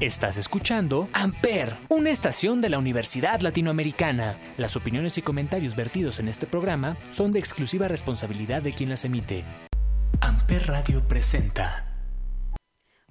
Estás escuchando Amper, una estación de la Universidad Latinoamericana. Las opiniones y comentarios vertidos en este programa son de exclusiva responsabilidad de quien las emite. Amper Radio presenta.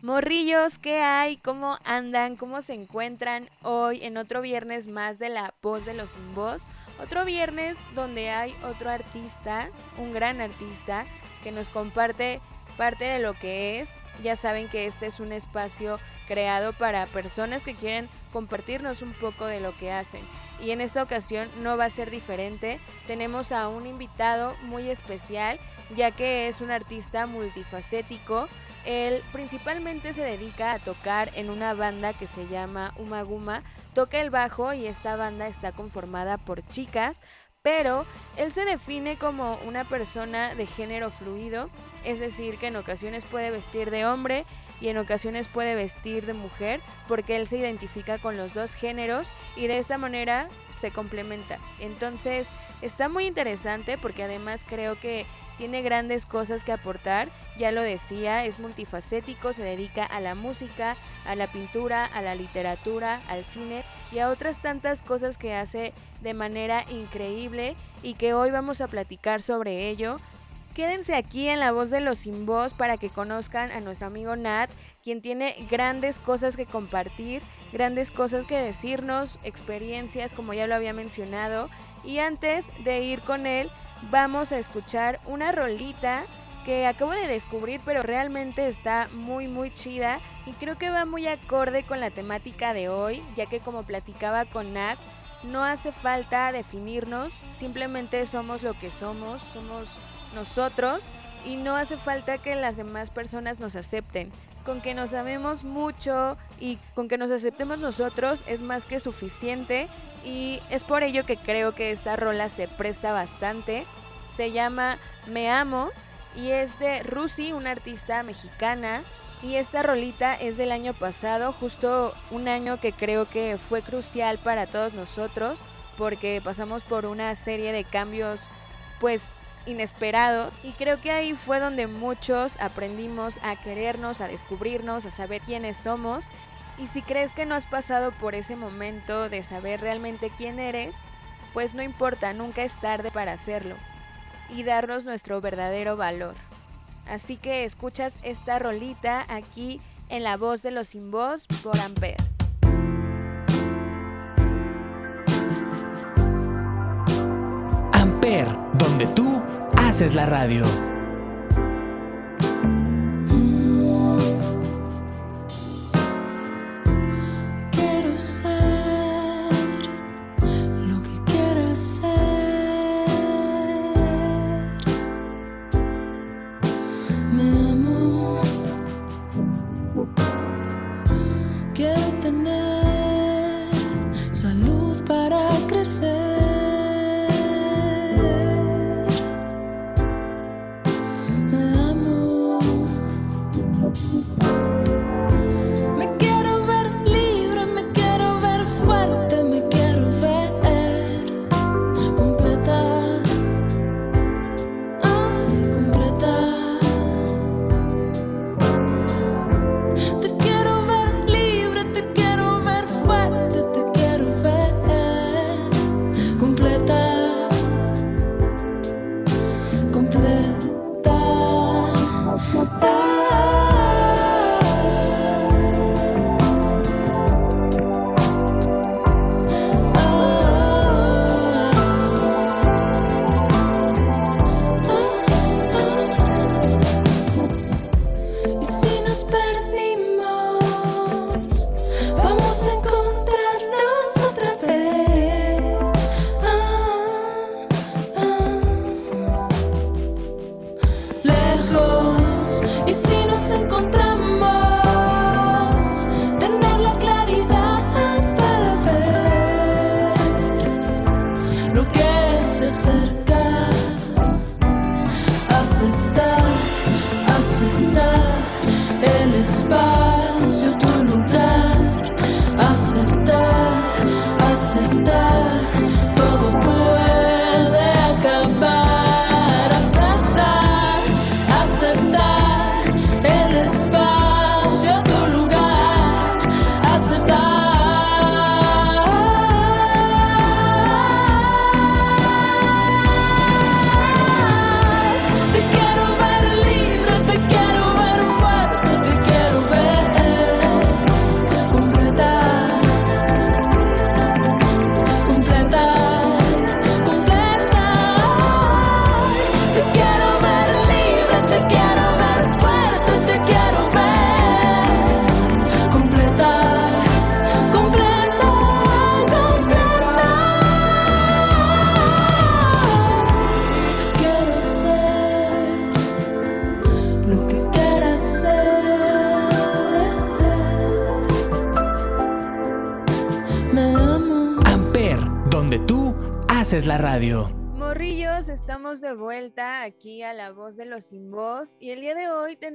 Morrillos, ¿qué hay? ¿Cómo andan? ¿Cómo se encuentran hoy en otro viernes más de la voz de los sin voz? Otro viernes donde hay otro artista, un gran artista, que nos comparte parte de lo que es. Ya saben que este es un espacio creado para personas que quieren compartirnos un poco de lo que hacen. Y en esta ocasión no va a ser diferente. Tenemos a un invitado muy especial, ya que es un artista multifacético. Él principalmente se dedica a tocar en una banda que se llama Umaguma. Toca el bajo y esta banda está conformada por chicas, pero él se define como una persona de género fluido, es decir, que en ocasiones puede vestir de hombre y en ocasiones puede vestir de mujer, porque él se identifica con los dos géneros y de esta manera se complementa. Entonces, está muy interesante porque además creo que tiene grandes cosas que aportar, ya lo decía, es multifacético, se dedica a la música, a la pintura, a la literatura, al cine y a otras tantas cosas que hace de manera increíble y que hoy vamos a platicar sobre ello. Quédense aquí en la voz de los sin voz para que conozcan a nuestro amigo Nat, quien tiene grandes cosas que compartir, grandes cosas que decirnos, experiencias como ya lo había mencionado. Y antes de ir con él, vamos a escuchar una rolita que acabo de descubrir, pero realmente está muy muy chida y creo que va muy acorde con la temática de hoy, ya que como platicaba con Nat, no hace falta definirnos, simplemente somos lo que somos, somos nosotros y no hace falta que las demás personas nos acepten. Con que nos amemos mucho y con que nos aceptemos nosotros es más que suficiente y es por ello que creo que esta rola se presta bastante. Se llama Me Amo y es de Rusi, una artista mexicana. Y esta rolita es del año pasado, justo un año que creo que fue crucial para todos nosotros porque pasamos por una serie de cambios pues inesperado y creo que ahí fue donde muchos aprendimos a querernos, a descubrirnos, a saber quiénes somos. Y si crees que no has pasado por ese momento de saber realmente quién eres, pues no importa, nunca es tarde para hacerlo y darnos nuestro verdadero valor. Así que escuchas esta rolita aquí en la voz de los sin voz por Ampere. Ampere, donde tú haces la radio.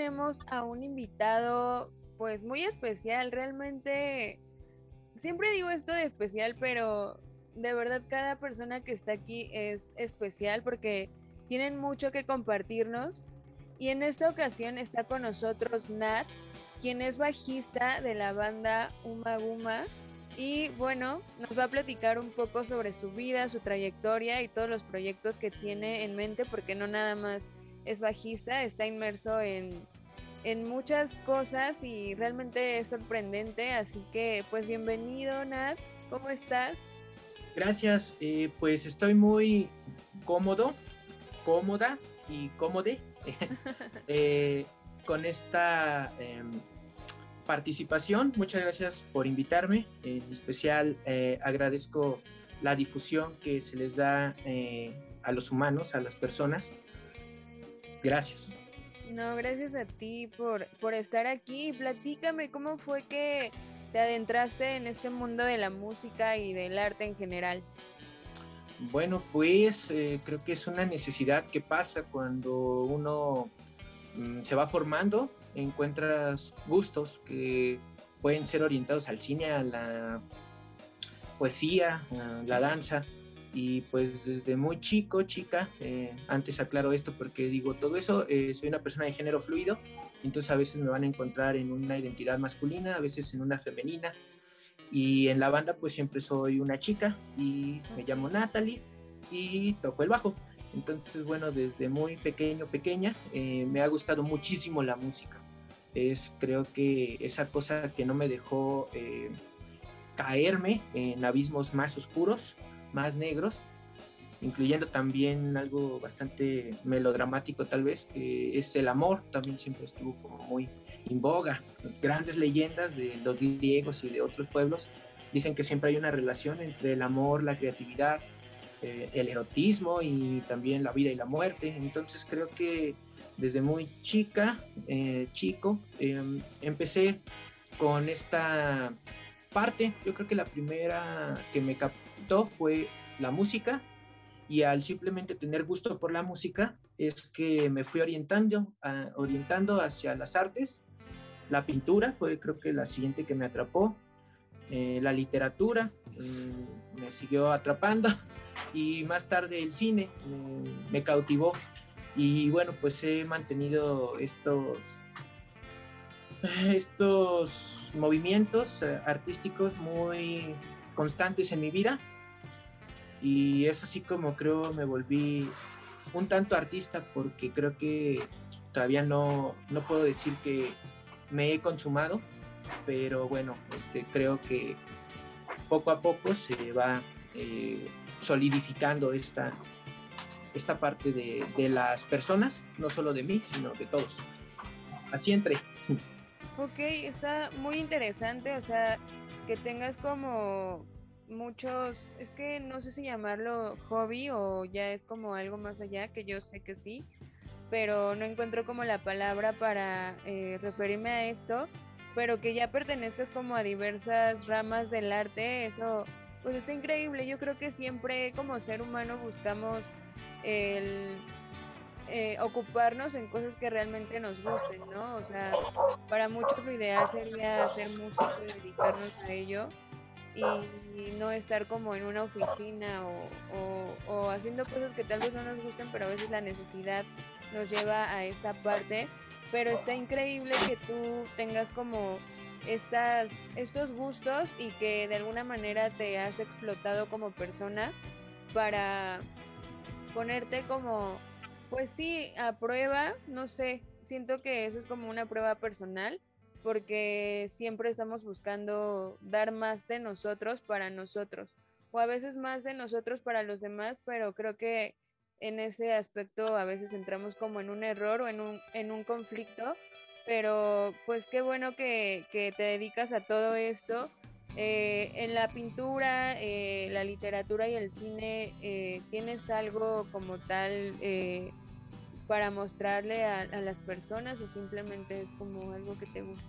Tenemos a un invitado pues muy especial, realmente siempre digo esto de especial, pero de verdad cada persona que está aquí es especial porque tienen mucho que compartirnos. Y en esta ocasión está con nosotros Nat, quien es bajista de la banda Umaguma y bueno, nos va a platicar un poco sobre su vida, su trayectoria y todos los proyectos que tiene en mente, porque no nada más es bajista, está inmerso en, en muchas cosas y realmente es sorprendente. Así que pues bienvenido, Nat, ¿cómo estás? Gracias, eh, pues estoy muy cómodo, cómoda y cómode eh, con esta... Em, participación. Muchas gracias por invitarme. En especial eh, agradezco la difusión que se les da eh, a los humanos, a las personas. Gracias. No, gracias a ti por, por estar aquí. Platícame cómo fue que te adentraste en este mundo de la música y del arte en general. Bueno, pues eh, creo que es una necesidad que pasa cuando uno mm, se va formando encuentras gustos que pueden ser orientados al cine, a la poesía, a la danza. Y pues desde muy chico, chica, eh, antes aclaro esto porque digo todo eso, eh, soy una persona de género fluido, entonces a veces me van a encontrar en una identidad masculina, a veces en una femenina. Y en la banda pues siempre soy una chica y me llamo Natalie y toco el bajo. Entonces, bueno, desde muy pequeño, pequeña, eh, me ha gustado muchísimo la música es creo que esa cosa que no me dejó caerme en abismos más oscuros, más negros, incluyendo también algo bastante melodramático tal vez, que es el amor, también siempre estuvo como muy en boga. Grandes leyendas de los griegos y de otros pueblos dicen que siempre hay una relación entre el amor, la creatividad, eh, el erotismo y también la vida y la muerte. Entonces creo que desde muy chica, eh, chico, em, empecé con esta parte. Yo creo que la primera que me captó fue la música y al simplemente tener gusto por la música es que me fui orientando, orientando hacia las artes. La pintura fue creo que la siguiente que me atrapó. Eh, la literatura mm, me siguió atrapando y más tarde el cine me cautivó y bueno, pues he mantenido estos, estos movimientos eh, artísticos muy constantes en mi vida. Y es así como creo me volví un tanto artista porque creo que todavía no, no puedo decir que me he consumado, pero bueno, este, creo que poco a poco se va eh, solidificando esta, esta parte de, de, las personas, no solo de mí, sino de todos. Así entré. Ok, está muy interesante, o sea, que tengas como muchos, es que no sé si llamarlo hobby o ya es como algo más allá, que yo sé que sí, pero no encuentro como la palabra para eh, referirme a esto, pero que ya pertenezcas como a diversas ramas del arte, eso pues está increíble. Yo creo que siempre como ser humano buscamos el eh, ocuparnos en cosas que realmente nos gusten, ¿no? O sea, para muchos lo ideal sería ser músicos y dedicarnos a ello y, no estar como en una oficina o, haciendo cosas que tal vez no nos gusten, pero a veces la necesidad nos lleva a esa parte. Pero está increíble que tú tengas como estas, estos gustos y que de alguna manera te has explotado como persona para ponerte como, pues sí, a prueba, no sé, siento que eso es como una prueba personal, porque siempre estamos buscando dar más de nosotros para nosotros, o a veces más de nosotros para los demás, pero creo que en ese aspecto a veces entramos como en un error o en un, en un conflicto, pero pues qué bueno que, que te dedicas a todo esto eh, en la pintura, eh, la literatura y el cine, eh, ¿tienes algo como tal para mostrarle a, las personas o simplemente es como algo que te gusta?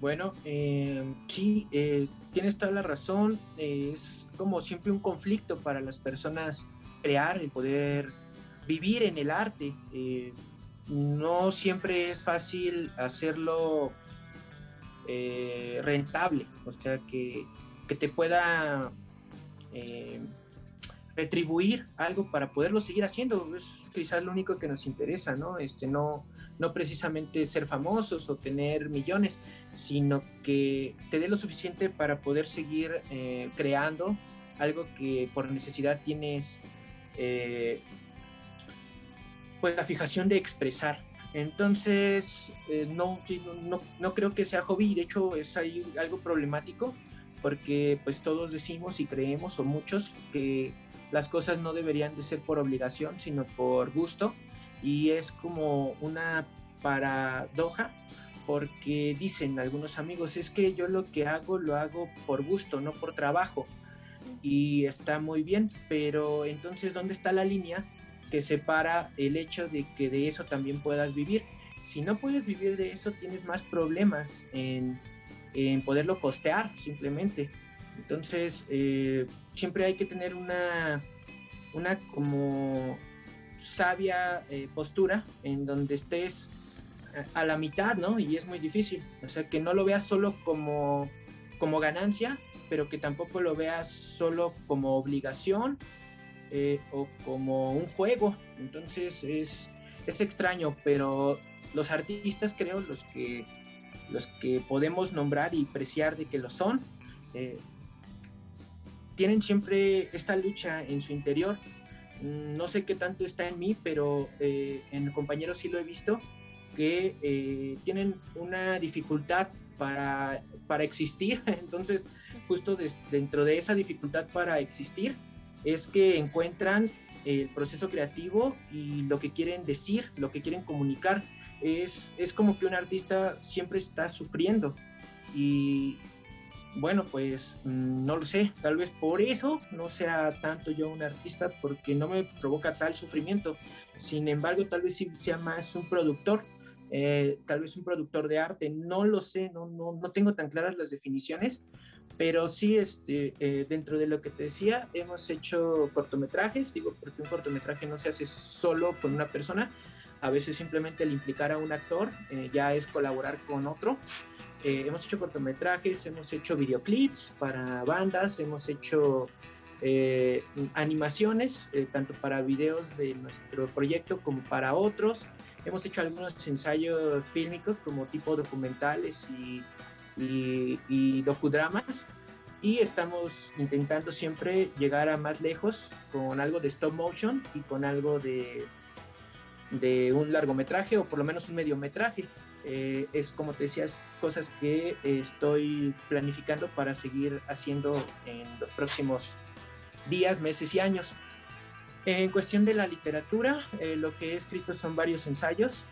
Bueno, eh, sí, eh, tienes toda la razón. es como siempre un conflicto para las personas crear, el poder vivir en el arte. Eh, no siempre es fácil hacerlo rentable, o sea, que, que te pueda retribuir algo para poderlo seguir haciendo. Es quizás lo único que nos interesa, ¿no? Este, no, no precisamente ser famosos o tener millones, sino que te dé lo suficiente para poder seguir eh, creando algo que por necesidad tienes, eh, pues la fijación de expresar. Entonces, eh, no, no, no, creo que sea hobby, de hecho es ahí algo problemático, porque pues todos decimos y creemos, o muchos, que las cosas no deberían de ser por obligación, sino por gusto. Y es como una paradoja, porque dicen algunos amigos, es que yo lo que hago lo hago por gusto, no por trabajo. Y está muy bien, pero entonces, ¿dónde está la línea que separa el hecho de que de eso también puedas vivir? Si no puedes vivir de eso, tienes más problemas en, en poderlo costear simplemente. Entonces, eh, siempre hay que tener una, una como sabia eh, postura en donde estés eh, a la mitad, ¿no? Y es muy difícil. O sea, que no lo veas solo como, como ganancia, pero que tampoco lo veas solo como obligación o como un juego. Entonces es, es extraño, pero los artistas creo, los que, los que podemos nombrar y preciar de que lo son, tienen siempre esta lucha en su interior. Mm, no sé qué tanto está en mí, pero eh, en compañeros sí lo he visto, que eh, tienen una dificultad para, para existir. Entonces, justo dentro de esa dificultad para existir, es que encuentran el proceso creativo y lo que quieren decir, lo que quieren comunicar. Es, es como que un artista siempre está sufriendo y, bueno, pues mm, no lo sé, tal vez por eso no sea tanto yo un artista, porque no me provoca tal sufrimiento. Sin embargo, tal vez sí sea más un productor, eh, tal vez un productor de arte, no lo sé, no, no, no tengo tan claras las definiciones, pero sí, este, eh, dentro de lo que te decía, hemos hecho cortometrajes, digo, porque un cortometraje no se hace solo con una persona, a veces simplemente el implicar a un actor eh, ya es colaborar con otro. Eh, hemos hecho cortometrajes, hemos hecho videoclips para bandas, hemos hecho eh, animaciones, eh, tanto para videos de nuestro proyecto como para otros. Hemos hecho algunos ensayos fílmicos como tipo documentales y, y, docudramas. Y estamos intentando siempre llegar a más lejos con algo de stop motion y con algo de, de un largometraje o por lo menos un mediometraje. Eh, es como te decías, cosas que estoy planificando para seguir haciendo en los próximos días, meses y años. En cuestión de la literatura, eh, lo que he escrito son varios ensayos.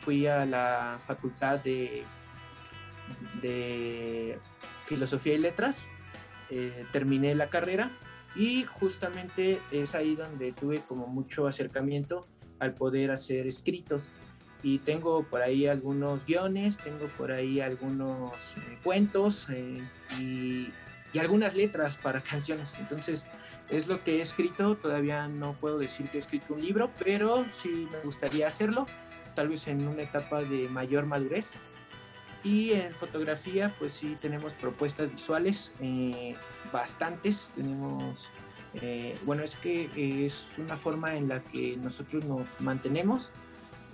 fui a la Facultad de, de Filosofía y Letras, eh, terminé la carrera y justamente es ahí donde tuve como mucho acercamiento al poder hacer escritos y tengo por ahí algunos guiones, tengo por ahí algunos eh, cuentos eh, y, algunas letras para canciones. Entonces es lo que he escrito, todavía no puedo decir que he escrito un libro, pero sí me gustaría hacerlo, tal vez en una etapa de mayor madurez. Y en fotografía, pues sí tenemos propuestas visuales, eh, bastantes, tenemos... bueno, es que es una forma en la que nosotros nos mantenemos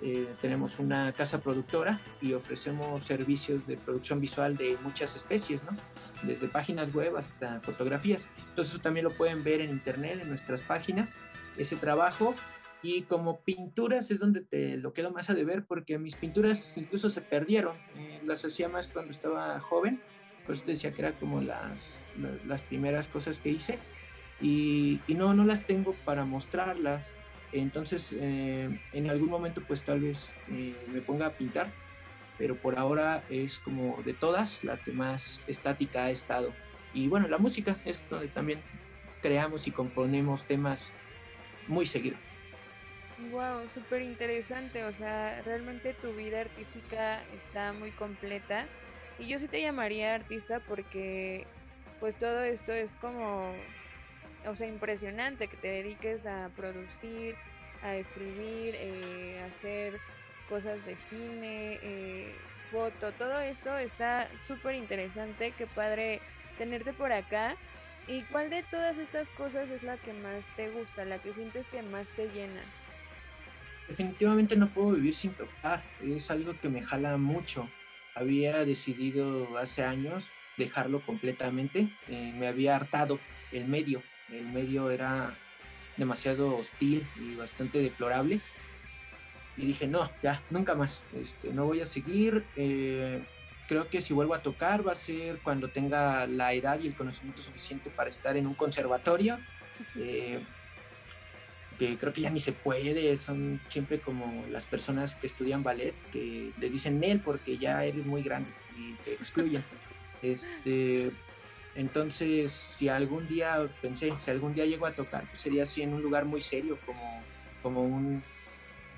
eh, tenemos una casa productora y ofrecemos servicios de producción visual de muchas especies, ¿no? Desde páginas web hasta fotografías. Entonces eso también lo pueden ver en internet, en nuestras páginas, ese trabajo. Y como pinturas es donde te lo quedo más a deber porque mis pinturas incluso se perdieron. Eh, las hacía más cuando estaba joven, te decía que era como las, las primeras cosas que hice. Y, y no, no las tengo para mostrarlas entonces, eh, en algún momento, pues tal vez eh, me ponga a pintar, pero por ahora es como de todas la que más estática ha estado. Y bueno, la música es donde también creamos y componemos temas muy seguido. Wow, súper interesante. O sea, realmente tu vida artística está muy completa. Y yo sí te llamaría artista porque pues todo esto es como, o sea, impresionante que te dediques a producir, a escribir, eh, hacer cosas de cine, eh, foto, todo esto está súper interesante. Qué padre tenerte por acá. ¿Y cuál de todas estas cosas es la que más te gusta, la que sientes que más te llena? Definitivamente no puedo vivir sin tocar, es algo que me jala mucho. Había decidido hace años dejarlo completamente, eh, me había hartado el medio, el medio era demasiado hostil y bastante deplorable. Y dije, no, ya, nunca más, este, no voy a seguir. Eh, creo que si vuelvo a tocar va a ser cuando tenga la edad y el conocimiento suficiente para estar en un conservatorio. Eh, que creo que ya ni se puede, son siempre como las personas que estudian ballet, que les dicen él porque ya eres muy grande y te excluyen. este, entonces, si algún día, pensé, si algún día llego a tocar, pues sería así en un lugar muy serio, como, como un,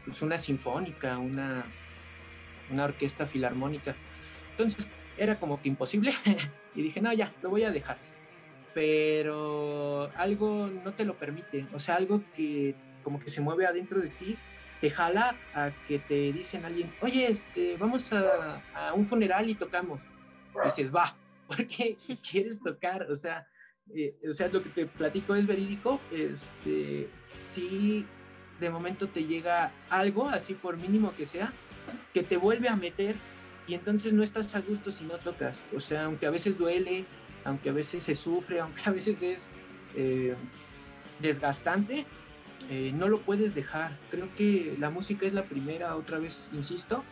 pues una sinfónica, una, una orquesta filarmónica. Entonces, era como que imposible y dije, no, ya, lo voy a dejar. Pero algo no te lo permite, o sea, algo que como que se mueve adentro de ti, te jala a que te dicen a alguien, oye, este, vamos a, a un funeral y tocamos. Y dices, va, porque quieres tocar, o sea, eh, o sea, lo que te platico es verídico, este, si de momento te llega algo, así por mínimo que sea, que te vuelve a meter y entonces no estás a gusto si no tocas, o sea, aunque a veces duele, aunque a veces se sufre, aunque a veces es eh, desgastante, eh, no lo puedes dejar. Creo que la música es la primera, otra vez insisto,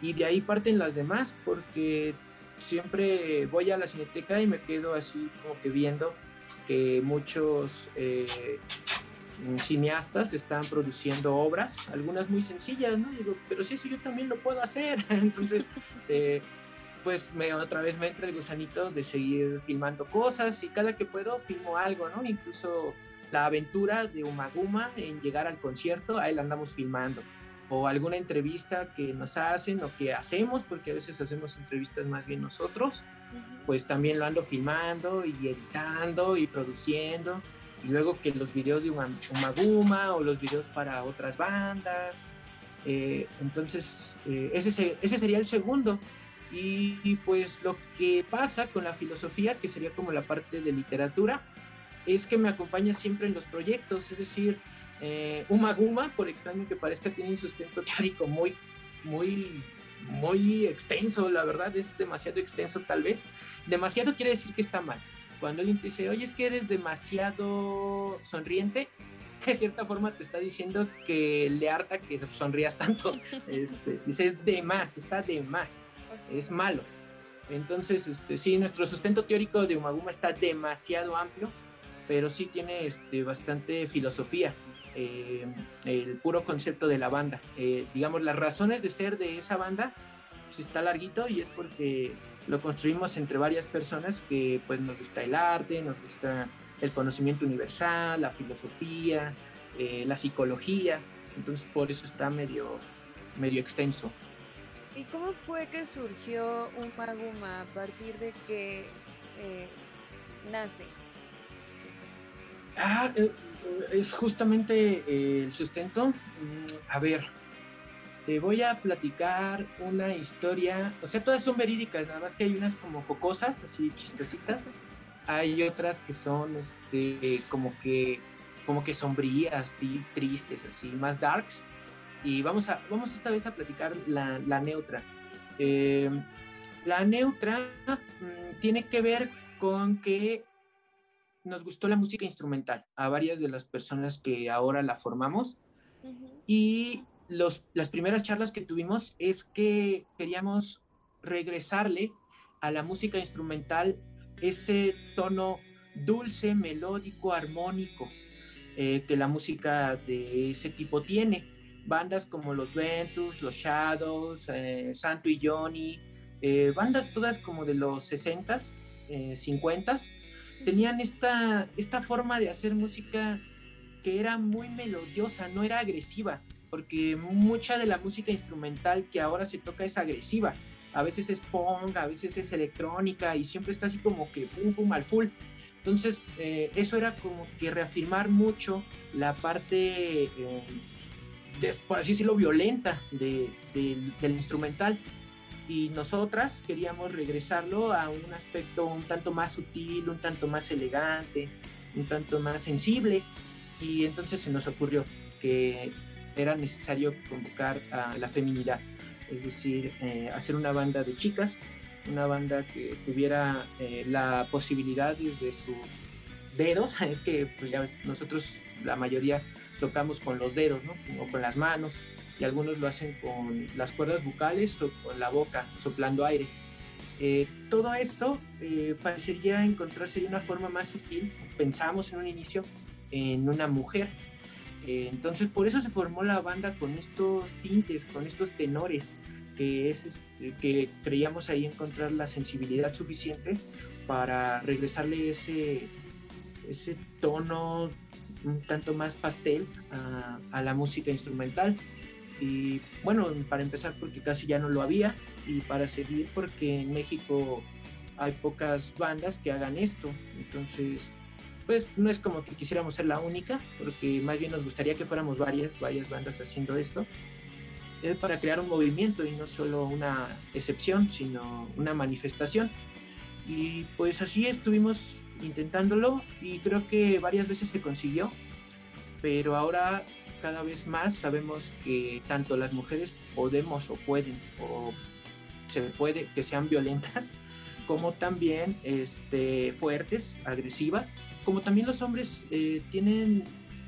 y de ahí parten las demás, porque siempre voy a la cineteca y me quedo así como que viendo que muchos eh, cineastas están produciendo obras, algunas muy sencillas, ¿no? Digo, pero sí, eso yo también lo puedo hacer. Entonces, eh, pues me, otra vez me entra el gusanito de seguir filmando cosas y cada que puedo filmo algo, ¿no? Incluso la aventura de Umaguma en llegar al concierto, a él andamos filmando o alguna entrevista que nos hacen o que hacemos, porque a veces hacemos entrevistas más bien nosotros, pues también lo ando filmando y editando y produciendo. Y luego que los videos de Umaguma o los videos para otras bandas. Eh, entonces, eh, ese, ese sería el segundo. Y, y, pues lo que pasa con la filosofía, que sería como la parte de literatura, es que me acompaña siempre en los proyectos, es decir, eh, Umaguma, por extraño que parezca, tiene un sustento teórico muy, muy, muy extenso, la verdad, es demasiado extenso tal vez. Demasiado quiere decir que está mal. Cuando alguien te dice, oye, es que eres demasiado sonriente, de cierta forma te está diciendo que le harta que sonrías tanto. Este, dice, es de más, está de más, es malo. Entonces, este, sí, nuestro sustento teórico de Umaguma está demasiado amplio, pero sí tiene este, bastante filosofía. Eh, el puro concepto de la banda. Eh, digamos, las razones de ser de esa banda, pues está larguito y es porque lo construimos entre varias personas que pues nos gusta el arte, nos gusta el conocimiento universal, la filosofía, eh, la psicología, entonces por eso está medio, medio extenso. ¿Y cómo fue que surgió un Maguma a partir de que nace? Ah, es justamente eh, el sustento. Mm, a ver, te voy a platicar una historia, o sea, todas son verídicas, nada más que hay unas como jocosas, así chistositas. Hay otras que son este, como que como que sombrías, tristes, así, más darks. Y vamos, a, vamos esta vez a platicar la, la neutra. Em, la neutra mm, tiene que ver con que nos gustó la música instrumental a varias de las personas que ahora la formamos. Y los, las primeras charlas que tuvimos es que queríamos regresarle a la música instrumental ese tono dulce, melódico, armónico eh, que la música de ese tipo tiene. Bandas como los Ventus, los Shadows, eh, Santo y Johnny, eh, bandas todas como de los 60s, 50s, tenían esta, esta forma de hacer música que era muy melodiosa, no era agresiva, porque mucha de la música instrumental que ahora se toca es agresiva. A veces es punk, a veces es electrónica y siempre está así como que pum pum al full. Entonces, eh, eso era como que reafirmar mucho la parte, eh, por así decirlo, violenta del instrumental. Y nosotras queríamos regresarlo a un aspecto un tanto más sutil, un tanto más elegante, un tanto más sensible. Y entonces se nos ocurrió que era necesario convocar a la feminidad, es decir, eh, hacer una banda de chicas, una banda que tuviera eh, la posibilidad desde sus dedos, es que pues ya nosotros la mayoría tocamos con los dedos, ¿no? O con las manos, y algunos lo hacen con las cuerdas bucales o con la boca, soplando aire. Eh, todo esto parecería encontrarse de una forma más sutil, pensamos en un inicio, en una mujer, eh, entonces por eso se formó la banda con estos tintes, con estos tenores, que, es, este, que creíamos ahí encontrar la sensibilidad suficiente para regresarle ese, ese tono un tanto más pastel a, a, la música instrumental. Y bueno, para empezar porque casi ya no lo había y para seguir porque en México hay pocas bandas que hagan esto. Entonces pues no es como que quisiéramos ser la única, porque más bien nos gustaría que fuéramos varias, varias bandas haciendo esto, es para crear un movimiento y no solo una excepción, sino una manifestación. Y pues así estuvimos intentándolo y creo que varias veces se consiguió, pero ahora cada vez más sabemos que tanto las mujeres podemos o pueden o se puede que sean violentas como también este, fuertes, agresivas, como también los hombres eh, tienen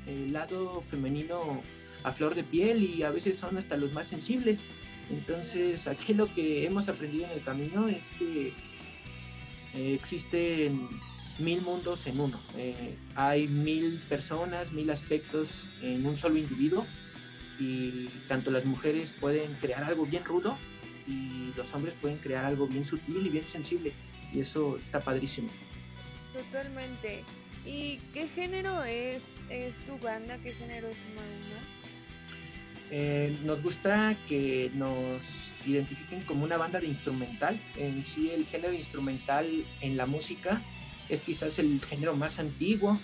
el lado femenino a flor de piel y a veces son hasta los más sensibles. Entonces, aquí lo que hemos aprendido en el camino es que eh, existen mil mundos en uno. Eh, hay mil personas, mil aspectos en un solo individuo y tanto las mujeres pueden crear algo bien rudo y los hombres pueden crear algo bien sutil y bien sensible y eso está padrísimo. Totalmente. ¿Y qué género es, es tu banda? ¿Qué género es Mauna? Eh, nos gusta que nos identifiquen como una banda de instrumental. En sí, el género instrumental en la música es quizás el género más antiguo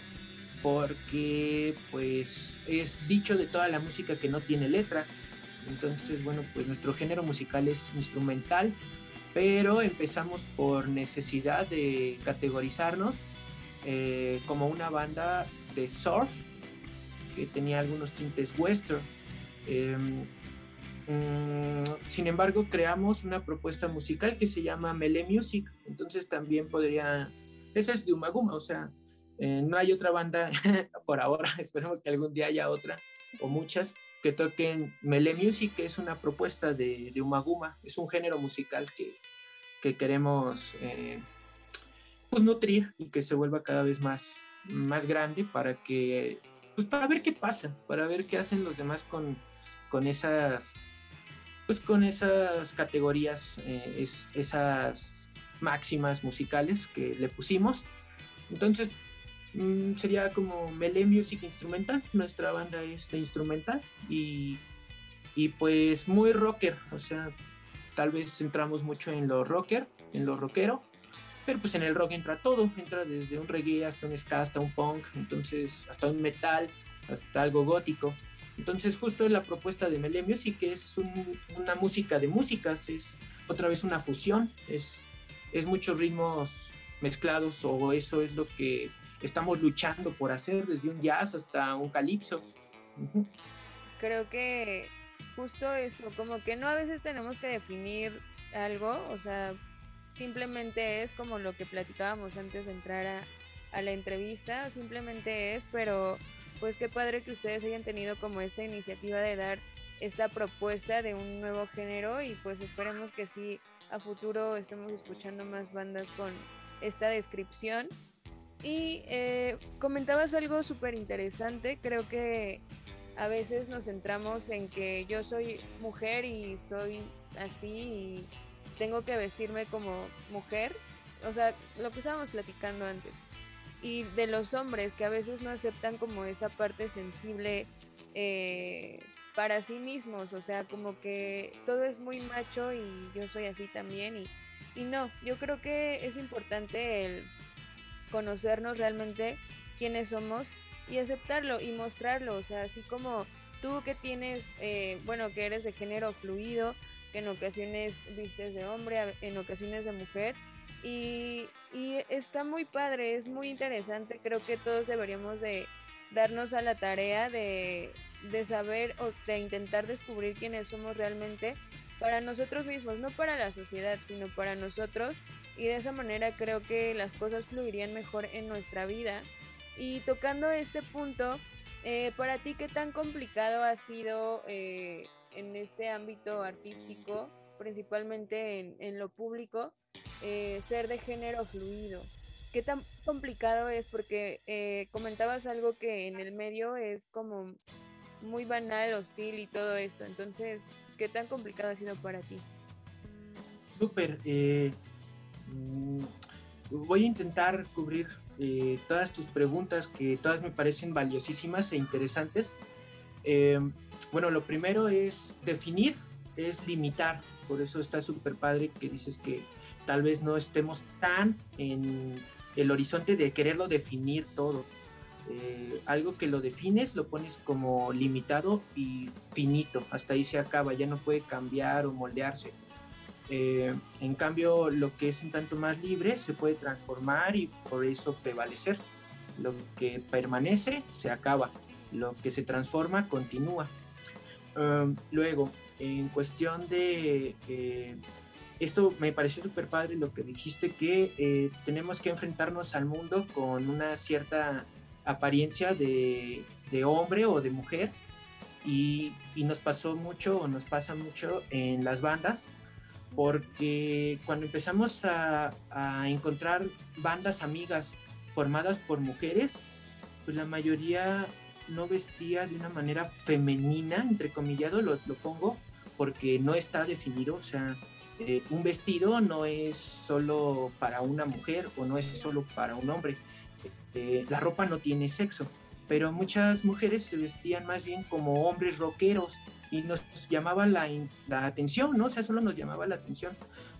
porque pues es dicho de toda la música que no tiene letra. Entonces, bueno, pues nuestro género musical es instrumental, pero empezamos por necesidad de categorizarnos eh, como una banda de surf que tenía algunos tintes western. Em, mm, sin embargo, creamos una propuesta musical que se llama Melee Music, entonces también podría, esa es de Umaguma, o sea, eh, no hay otra banda por ahora, esperemos que algún día haya otra o muchas que toquen Melee Music, que es una propuesta de, de Umaguma, es un género musical que, que queremos eh, pues nutrir y que se vuelva cada vez más, más grande para que, pues para ver qué pasa, para ver qué hacen los demás con, con esas, pues con esas categorías, eh, esas máximas musicales que le pusimos. Entonces, mm, sería como Melee Music Instrumental, nuestra banda es de instrumental y, y pues muy rocker, o sea, tal vez entramos mucho en lo rocker, en lo rockero, pero pues en el rock entra todo, entra desde un reggae hasta un ska, hasta un punk, entonces hasta un metal, hasta algo gótico. Entonces justo la propuesta de Melee Music es una música de músicas, es otra vez una fusión, es, es muchos ritmos mezclados o eso es lo que estamos luchando por hacer, desde un jazz hasta un calipso. Creo que justo eso, como que no a veces tenemos que definir algo, o sea, simplemente es como lo que platicábamos antes de entrar a, la entrevista, simplemente es, pero pues qué padre que ustedes hayan tenido como esta iniciativa de dar esta propuesta de un nuevo género y pues esperemos que sí a futuro estemos escuchando más bandas con esta descripción. Y eh, comentabas algo súper interesante, creo que a veces nos centramos en que yo soy mujer y soy así y tengo que vestirme como mujer. O sea, lo que estábamos platicando antes. Y de los hombres que a veces no aceptan como esa parte sensible eh, para sí mismos, o sea, como que todo es muy macho y yo soy así también y, y no, yo creo que es importante el conocernos realmente quiénes somos y aceptarlo y mostrarlo, o sea, así como tú que tienes, eh, bueno, que eres de género fluido, que en ocasiones vistes de hombre, en ocasiones de mujer, y, está muy padre, es muy interesante, creo que todos deberíamos de darnos a la tarea de, de saber o de intentar descubrir quiénes somos realmente para nosotros mismos, no para la sociedad, sino para nosotros. Y de esa manera creo que las cosas fluirían mejor en nuestra vida. Y tocando este punto, eh, para ti, ¿qué tan complicado ha sido eh, en este ámbito artístico, principalmente en, en lo público, eh, ser de género fluido? ¿Qué tan complicado es? Porque eh, comentabas algo que en el medio es como muy banal, hostil y todo esto. Entonces, ¿qué tan complicado ha sido para ti? Súper. Eh, mm, voy a intentar cubrir eh, todas tus preguntas que todas me parecen valiosísimas e interesantes. Eh, bueno, lo primero es definir, es limitar. Por eso está súper padre que dices que tal vez no estemos tan en el horizonte de quererlo definir todo. Eh, algo que lo defines, lo pones como limitado y finito, hasta ahí se acaba, ya no puede cambiar o moldearse. Eh, en cambio, lo que es un tanto más libre se puede transformar y por eso prevalecer. Lo que permanece se acaba, lo que se transforma continúa. Um, luego, en cuestión de... Eh, esto me pareció súper padre lo que dijiste, que eh, tenemos que enfrentarnos al mundo con una cierta apariencia de, de hombre o de mujer. Y, y, nos pasó mucho o nos pasa mucho en las bandas, porque cuando empezamos a, a encontrar bandas amigas formadas por mujeres, pues la mayoría no vestía de una manera femenina, entrecomillado lo, lo pongo, porque no está definido, o sea, eh, un vestido no es solo para una mujer o no es solo para un hombre. Eh, la ropa no tiene sexo, pero muchas mujeres se vestían más bien como hombres rockeros y nos llamaba la, la atención, ¿no? O sea, solo nos llamaba la atención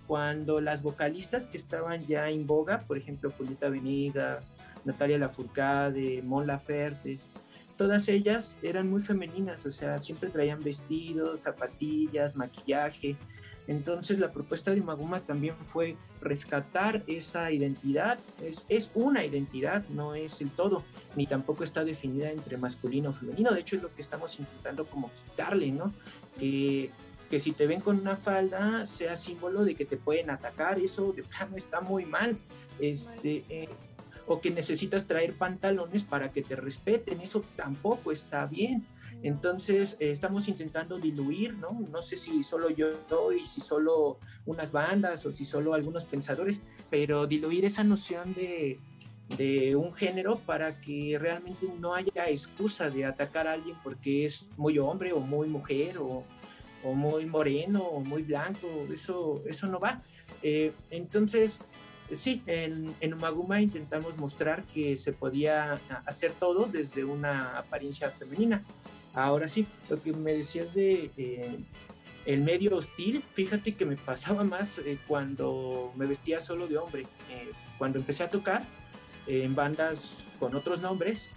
cuando las vocalistas que estaban ya en boga, por ejemplo, Julieta Venegas, Natalia Lafourcade, Mon Laferte, todas ellas eran muy femeninas, o sea, siempre traían vestidos, zapatillas, maquillaje, entonces la propuesta de Maguma también fue rescatar esa identidad. Es, una identidad, no es el todo, ni tampoco está definida entre masculino o femenino. De hecho es lo que estamos intentando como quitarle, ¿no? Que, que si te ven con una falda sea símbolo de que te pueden atacar, eso de plano está muy mal. Este, eh, o que necesitas traer pantalones para que te respeten, eso tampoco está bien. Entonces, eh, estamos intentando diluir, ¿no? Sé si solo yo y si solo unas bandas o si solo algunos pensadores, pero diluir esa noción de, de un género para que realmente no haya excusa de atacar a alguien porque es muy hombre o muy mujer o, o muy moreno o muy blanco, eso, eso no va. Eh, entonces, sí, en, en Umaguma intentamos mostrar que se podía hacer todo desde una apariencia femenina. Ahora sí, lo que me decías de eh, el medio hostil, fíjate que me pasaba más eh, cuando me vestía solo de hombre. Eh, cuando empecé a tocar en bandas con otros nombres,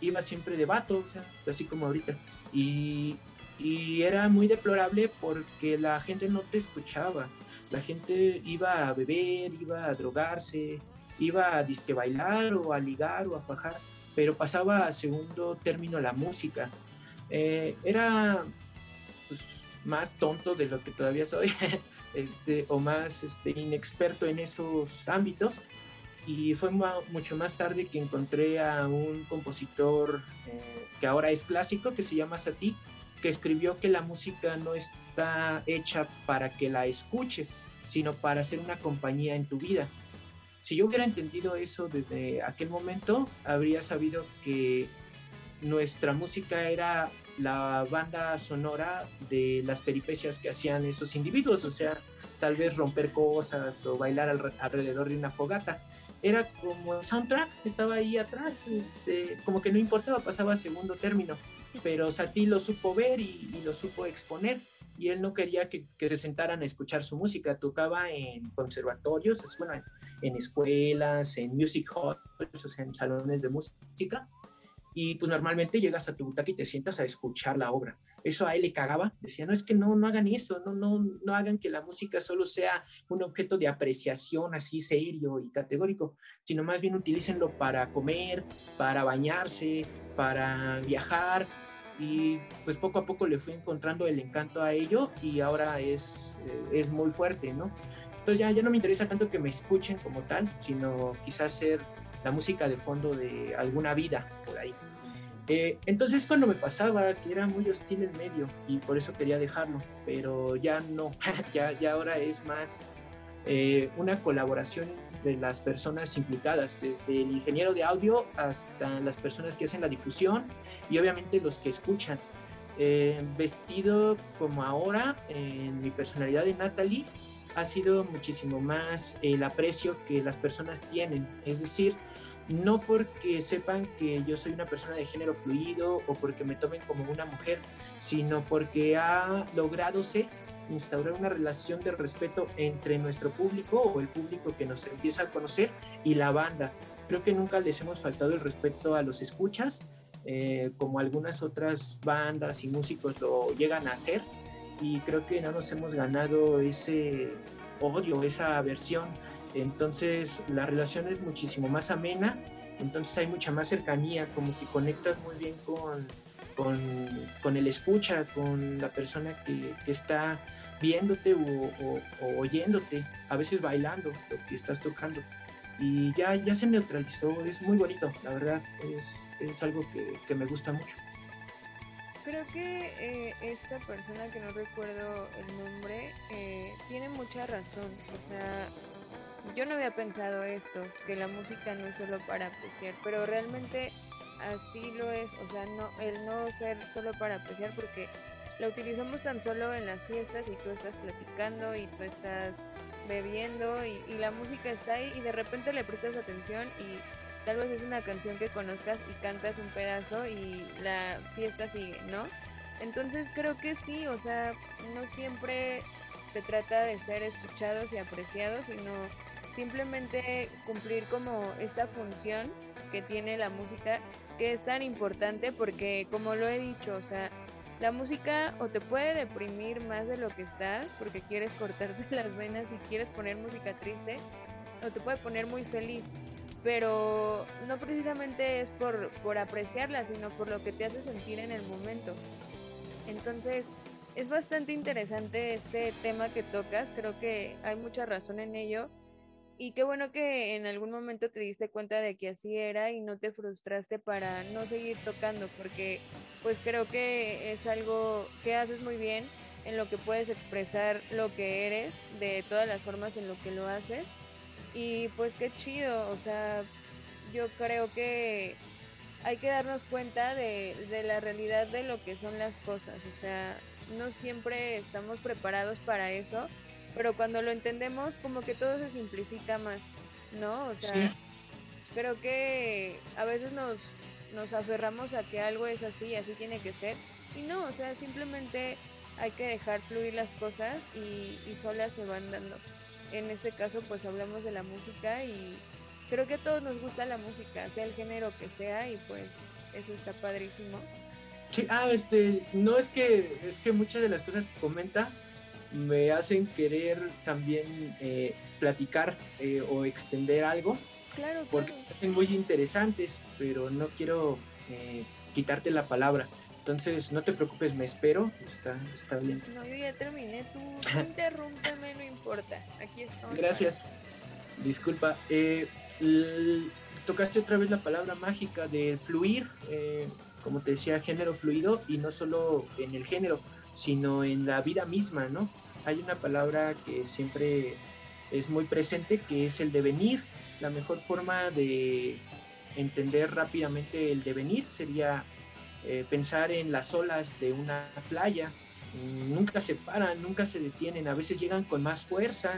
iba siempre de vato, o sea, así como ahorita. Y, y era muy deplorable porque la gente no te escuchaba. La gente iba a beber, iba a drogarse, iba a disque bailar o a ligar o a fajar, pero pasaba a segundo término la música. Eh, era pues, más tonto de lo que todavía soy, este, o más este, inexperto en esos ámbitos. Y fue mucho más tarde que encontré a un compositor eh, que ahora es clásico, que se llama Satie, que escribió que la música no está hecha para que la escuches, sino para ser una compañía en tu vida. Si yo hubiera entendido eso desde aquel momento, habría sabido que nuestra música era la banda sonora de las peripecias que hacían esos individuos, o sea, tal vez romper cosas o bailar alrededor de una fogata. Era como el soundtrack, estaba ahí atrás, este, como que no importaba, pasaba a segundo término. Pero Satie lo supo ver y, y lo supo exponer y él no quería que, se sentaran a escuchar su música. Tocaba en conservatorios, bueno, en escuelas, en music halls, o sea, en salones de música. Y pues normalmente llegas a tu butaca y te sientas a escuchar la obra. Eso a él le cagaba. Decía, no es que no, no hagan eso, no, no, no hagan que la música solo sea un objeto de apreciación así serio y categórico, sino más bien utilícenlo para comer, para bañarse, para viajar, y pues poco a poco le fui encontrando el encanto a ello y ahora es, eh, es muy fuerte, ¿no? Entonces ya, ya no me interesa tanto que me escuchen como tal, sino quizás ser la música de fondo de alguna vida por ahí. Eh, entonces cuando me pasaba que era muy hostil en medio y por eso quería dejarlo, pero ya no, ya, ya ahora es más eh, una colaboración de las personas implicadas, desde el ingeniero de audio hasta las personas que hacen la difusión y obviamente los que escuchan. Eh, vestido como ahora, en mi personalidad de Natalie, ha sido muchísimo más el aprecio que las personas tienen. Es decir, no porque sepan que yo soy una persona de género fluido o porque me tomen como una mujer, sino porque ha logrado instaurar una relación de respeto entre nuestro público o el público que nos empieza a conocer y la banda. Creo que nunca les hemos faltado el respeto a los escuchas, eh, como algunas otras bandas y músicos lo llegan a hacer, y creo que no nos hemos ganado ese odio, esa aversión. Entonces la relación es muchísimo más amena, entonces hay mucha más cercanía, como que conectas muy bien con, con, el escucha, con la persona que, que está viéndote o, oyéndote, a veces bailando lo que estás tocando. Y ya, ya se neutralizó, es muy bonito, la verdad, es, es algo que, que, me gusta mucho. Creo que eh, esta persona que no recuerdo el nombre eh, tiene mucha razón, o sea, yo no había pensado esto, que la música no es solo para apreciar, pero realmente así lo es, o sea, no, el no ser solo para apreciar porque la utilizamos tan solo en las fiestas y tú estás platicando y tú estás bebiendo y, y, la música está ahí y de repente le prestas atención y tal vez es una canción que conozcas y cantas un pedazo y la fiesta sigue, ¿no? Entonces creo que sí, o sea, no siempre se trata de ser escuchados y apreciados, sino simplemente cumplir como esta función que tiene la música que es tan importante porque como lo he dicho, o sea, la música o te puede deprimir más de lo que estás porque quieres cortarte las venas y quieres poner música triste o te puede poner muy feliz pero no precisamente es por, por apreciarla sino por lo que te hace sentir en el momento. Entonces es bastante interesante este tema que tocas creo que hay mucha razón en ello y qué bueno que en algún momento te diste cuenta de que así era y no te frustraste para no seguir tocando, porque pues creo que es algo que haces muy bien, en lo que puedes expresar lo que eres, de todas las formas en lo que lo haces. Y pues qué chido, o sea, yo creo que hay que darnos cuenta de, de la realidad de lo que son las cosas, o sea, no siempre estamos preparados para eso pero cuando lo entendemos como que todo se simplifica más, ¿no? O sea, creo que a veces nos, nos aferramos a que algo es así, así tiene que ser, y no, o sea, simplemente hay que dejar fluir las cosas y, y solas se van dando. En este caso, pues hablamos de la música y creo que a todos nos gusta la música, sea el género que sea, y pues eso está padrísimo. Sí, ah, este, no es que, es que muchas de las cosas que comentas me hacen querer también eh, platicar eh, o extender algo. Claro, porque son muy interesantes, pero no quiero eh, quitarte la palabra. Entonces, no te preocupes, me espero. Está, está bien. No, yo ya terminé. Tú, interrúmpeme, no importa. Aquí estamos. Gracias. Disculpa. tocaste otra vez la palabra mágica de fluir, como te decía, género fluido, y no solo en el género, sino en la vida misma, ¿no? Hay una palabra que siempre es muy presente, que es el devenir. La mejor forma de entender rápidamente el devenir sería eh, pensar en las olas de una playa nunca se paran, nunca se detienen, a veces llegan con más fuerza,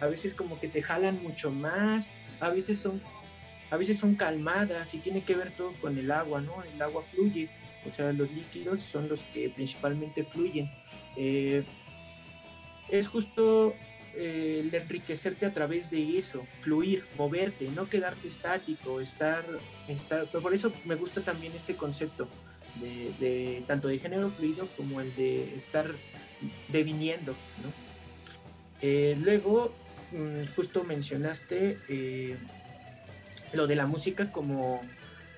a veces como que te jalan mucho más, a veces son, a veces son calmadas y tiene que ver todo con el agua, ¿no? El agua fluye, o sea, los líquidos son los que principalmente fluyen. Eh, es justo eh, el enriquecerte a través de eso, fluir, moverte, no quedarte estático, estar, estar por eso me gusta también este concepto de, tanto de género fluido como el de estar deviniendo. Eh, luego, mm, justo mencionaste eh, lo de la música como,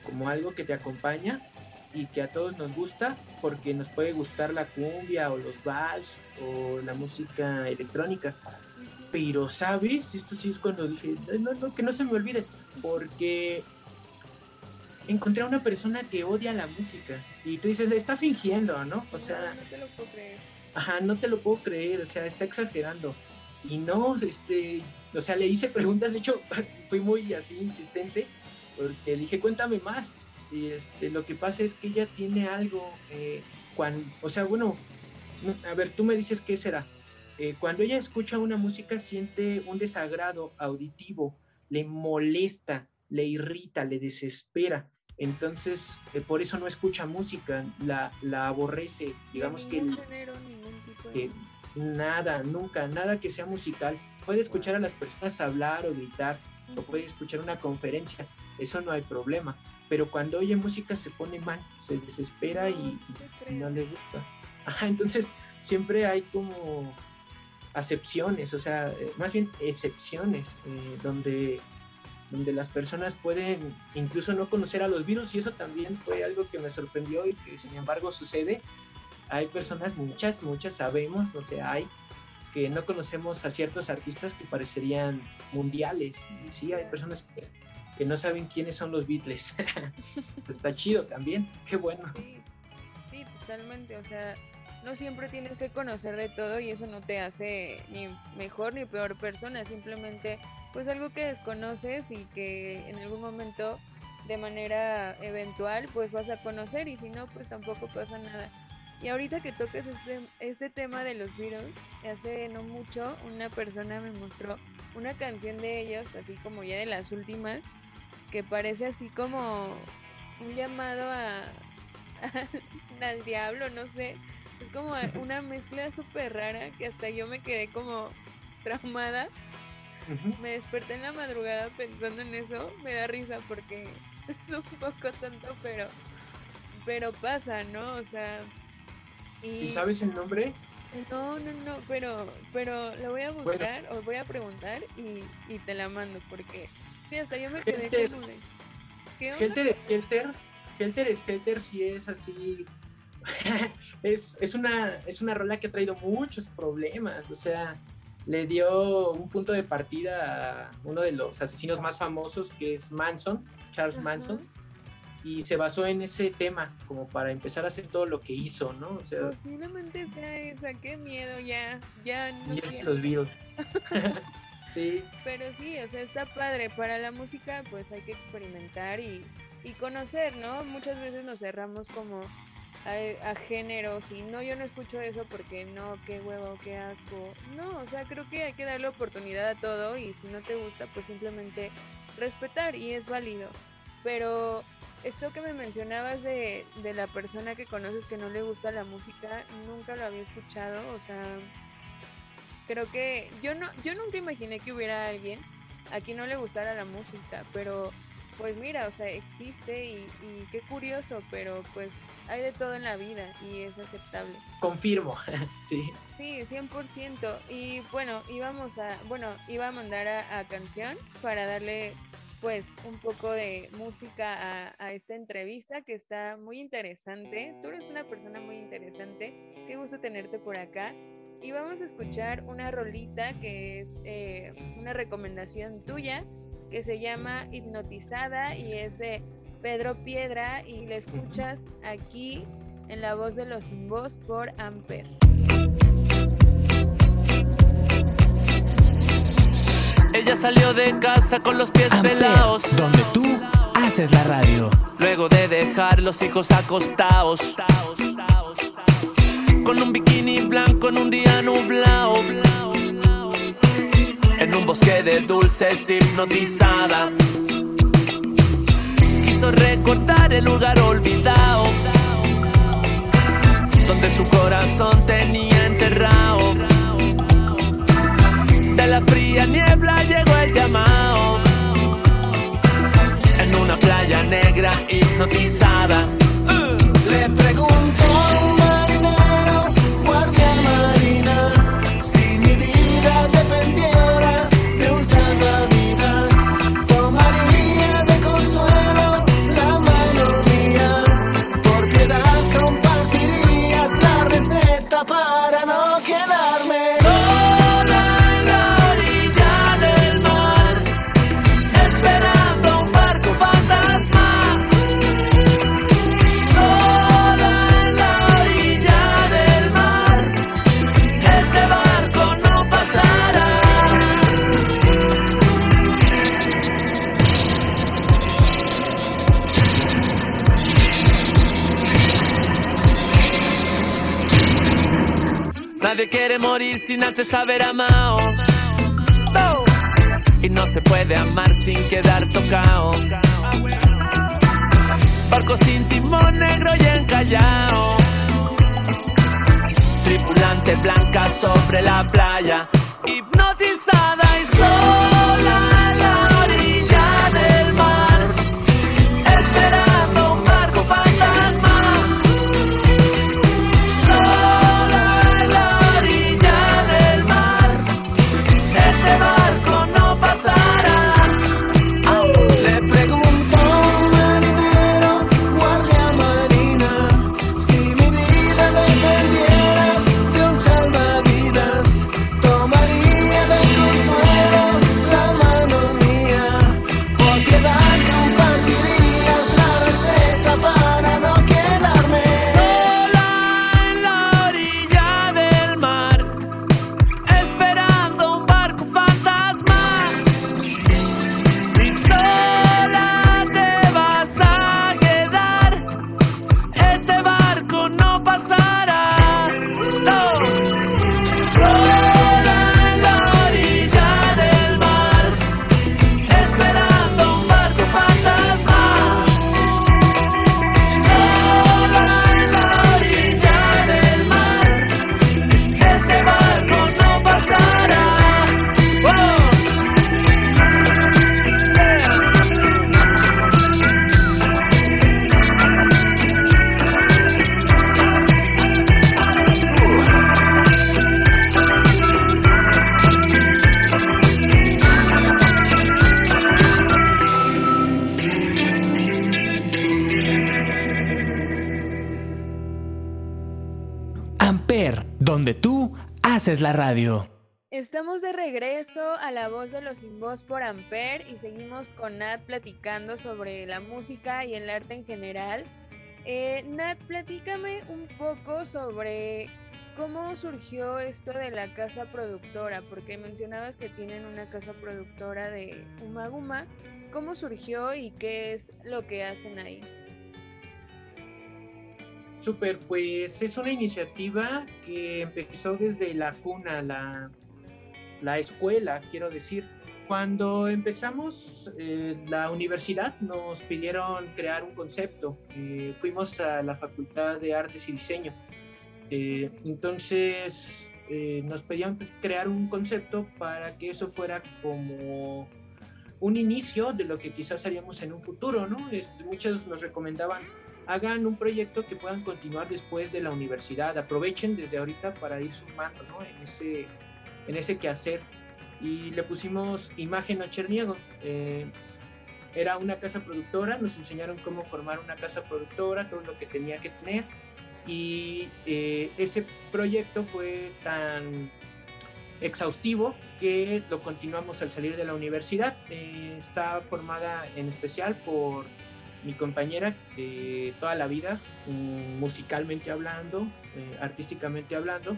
como algo que te acompaña y que a todos nos gusta porque nos puede gustar la cumbia o los vals o la música electrónica. Pero, ¿sabes? Esto sí es cuando dije, no, no, que no se me olvide, porque encontré a una persona que odia la música y tú dices, está fingiendo, ¿no? O sea, no, te lo puedo creer. Ajá, no te lo puedo creer, o sea, está exagerando. Y no, este, o sea, le hice preguntas, de hecho, fui muy así insistente, porque dije, cuéntame más. Y este, lo que pasa es que ella tiene algo, eh, cuando, o sea, bueno, a ver, tú me dices qué será. Eh, cuando ella escucha una música siente un desagrado auditivo, le molesta, le irrita, le desespera. Entonces, eh, por eso no escucha música, la, la aborrece, digamos que... Género, tipo de... nada, nunca, nada que sea musical. Puede escuchar a las personas hablar o gritar, o puede escuchar una conferencia, eso no hay problema. Pero cuando oye música se pone mal, se desespera y, no le gusta. Ajá, entonces siempre hay como acepciones, o sea, eh, más bien excepciones, eh, donde donde las personas pueden incluso no conocer a los virus y eso también fue algo que me sorprendió y que sin embargo sucede. Hay personas, muchas, muchas sabemos, o sea, hay que no conocemos a ciertos artistas que parecerían mundiales. Y sí, hay personas que, que no saben quiénes son los Beatles. Está chido también, qué bueno. Sí, sí, totalmente, o sea, no siempre tienes que conocer de todo y eso no te hace ni mejor ni peor persona, simplemente pues algo que desconoces y que en algún momento de manera eventual pues vas a conocer y si no pues tampoco pasa nada. Y ahorita que toques este, este tema de los Beatles, hace no mucho una persona me mostró una canción de ellos, así como ya de las últimas, que parece así como un llamado a, al diablo, no sé. Es como una mezcla súper rara que hasta yo me quedé como traumada me desperté en la madrugada pensando en eso, me da risa porque es un poco tonto, pero, pero pasa, ¿no? O sea... ¿Y, sabes el nombre? No, no, no, pero, pero lo voy a buscar o voy a preguntar y, y, te la mando porque sí, hasta yo me quedé Helter. de... ¿Qué Helter, Helter, Helter Skelter sí es así es, es, una, es una rola que ha traído muchos problemas, o sea, le dio un punto de partida a uno de los asesinos más famosos que es Manson, Charles Manson, y se basó en ese tema como para empezar a hacer todo lo que hizo, ¿no? O sea, posiblemente sea esa, qué miedo ya, ya no los Beatles. Pero sí, o sea, está padre, para la música pues hay que experimentar y, y conocer, ¿no? Muchas veces nos cerramos como a, géneros y no, yo no escucho eso porque no, qué huevo, qué asco. No, o sea, creo que hay que darle oportunidad a todo y si no te gusta, pues simplemente respetar y es válido. Pero esto que me mencionabas de, de la persona que conoces que no le gusta la música, nunca lo había escuchado, o sea, creo que yo no, yo nunca imaginé que hubiera alguien a quien no le gustara la música, pero pues mira, o sea, existe y, y, qué curioso, pero pues hay de todo en la vida y es aceptable. Confirmo, sí. Sí, 100%. Y bueno, íbamos a, bueno, iba a mandar a, canción para darle pues un poco de música a, a, esta entrevista que está muy interesante. Tú eres una persona muy interesante. Qué gusto tenerte por acá. Y vamos a escuchar una rolita que es eh, una recomendación tuya que se llama Hipnotizada y es de Pedro Piedra y la escuchas aquí en la voz de los sin voz por Amper. Ella salió de casa con los pies pelados. Donde tú haces la radio. Luego de dejar los hijos acostados. Con un bikini blanco en un día nublado. En un bosque de dulces hipnotizada. Quiso recordar el lugar olvidado. Donde su corazón tenía enterrado. De la fría niebla llegó el llamado. En una playa negra hipnotizada. Le pregunto sin antes haber amado. Y no se puede amar sin quedar tocado. Barco sin timón negro y encallado. Tripulante blanca sobre la playa. Haces la radio. Estamos de regreso a La Voz de los Sin Voz por Amper y seguimos con Nat platicando sobre la música y el arte en general. Eh, Nat, platícame un poco sobre cómo surgió esto de la casa productora, porque mencionabas que tienen una casa productora de Umaguma. ¿Cómo surgió y qué es lo que hacen ahí? Súper, pues es una iniciativa que empezó desde la cuna, la, la escuela, quiero decir. Cuando empezamos eh, la universidad nos pidieron crear un concepto. Eh, fuimos a la Facultad de Artes y Diseño. Eh, entonces nos pedían crear un concepto para que eso fuera como un inicio de lo que quizás haríamos en un futuro, ¿no? Este, muchos nos recomendaban hagan un proyecto que puedan continuar después de la universidad, aprovechen desde ahorita para ir sumando ¿no? en, ese, en ese quehacer. Y le pusimos Imagen a Cherniego. Eh, era una casa productora, nos enseñaron cómo formar una casa productora, todo lo que tenía que tener. Y eh, ese proyecto fue tan exhaustivo que lo continuamos al salir de la universidad. Eh, está formada en especial por mi compañera de toda la vida, mm, musicalmente hablando, eh, artísticamente hablando,